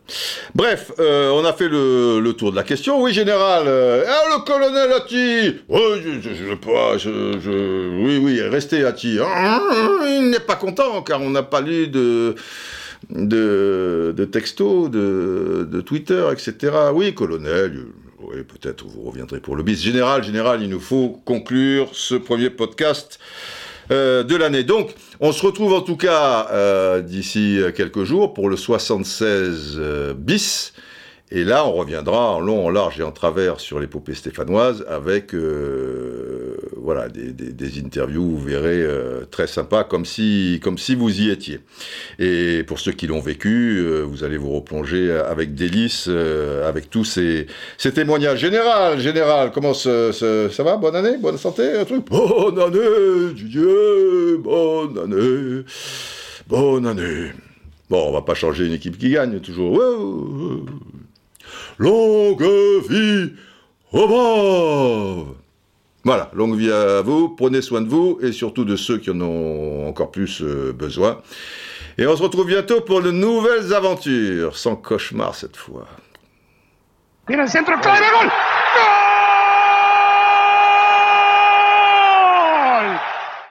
Bref, euh, on a fait le, tour de la question. Oui, général. Euh, ah, le colonel Atti Oui, je, je, pas, oui, oui, restez Atti. Ah, il n'est pas content car on n'a pas lu de, de, de, de Twitter, etc. Oui, colonel, oui, peut-être vous reviendrez pour le bis. Général, général, il nous faut conclure ce premier podcast euh, de l'année. Donc, on se retrouve en tout cas euh, d'ici quelques jours pour le 76 euh, bis. Et là, on reviendra en long, en large et en travers sur l'épopée stéphanoise avec euh, voilà des, interviews, vous verrez, euh, très sympas, comme si, comme si vous y étiez. Et pour ceux qui l'ont vécu, euh, vous allez vous replonger avec délice avec tous ces, témoignages. Général, général, comment ça va? Bonne année? Bonne santé? Un truc? Bonne année, Dieu Bonne année! Bonne année! Bon, on va pas changer une équipe qui gagne, toujours. Longue vie au Voilà, longue vie à vous, prenez soin de vous et surtout de ceux qui en ont encore plus euh, besoin. Et on se retrouve bientôt pour de nouvelles aventures, sans cauchemar cette fois.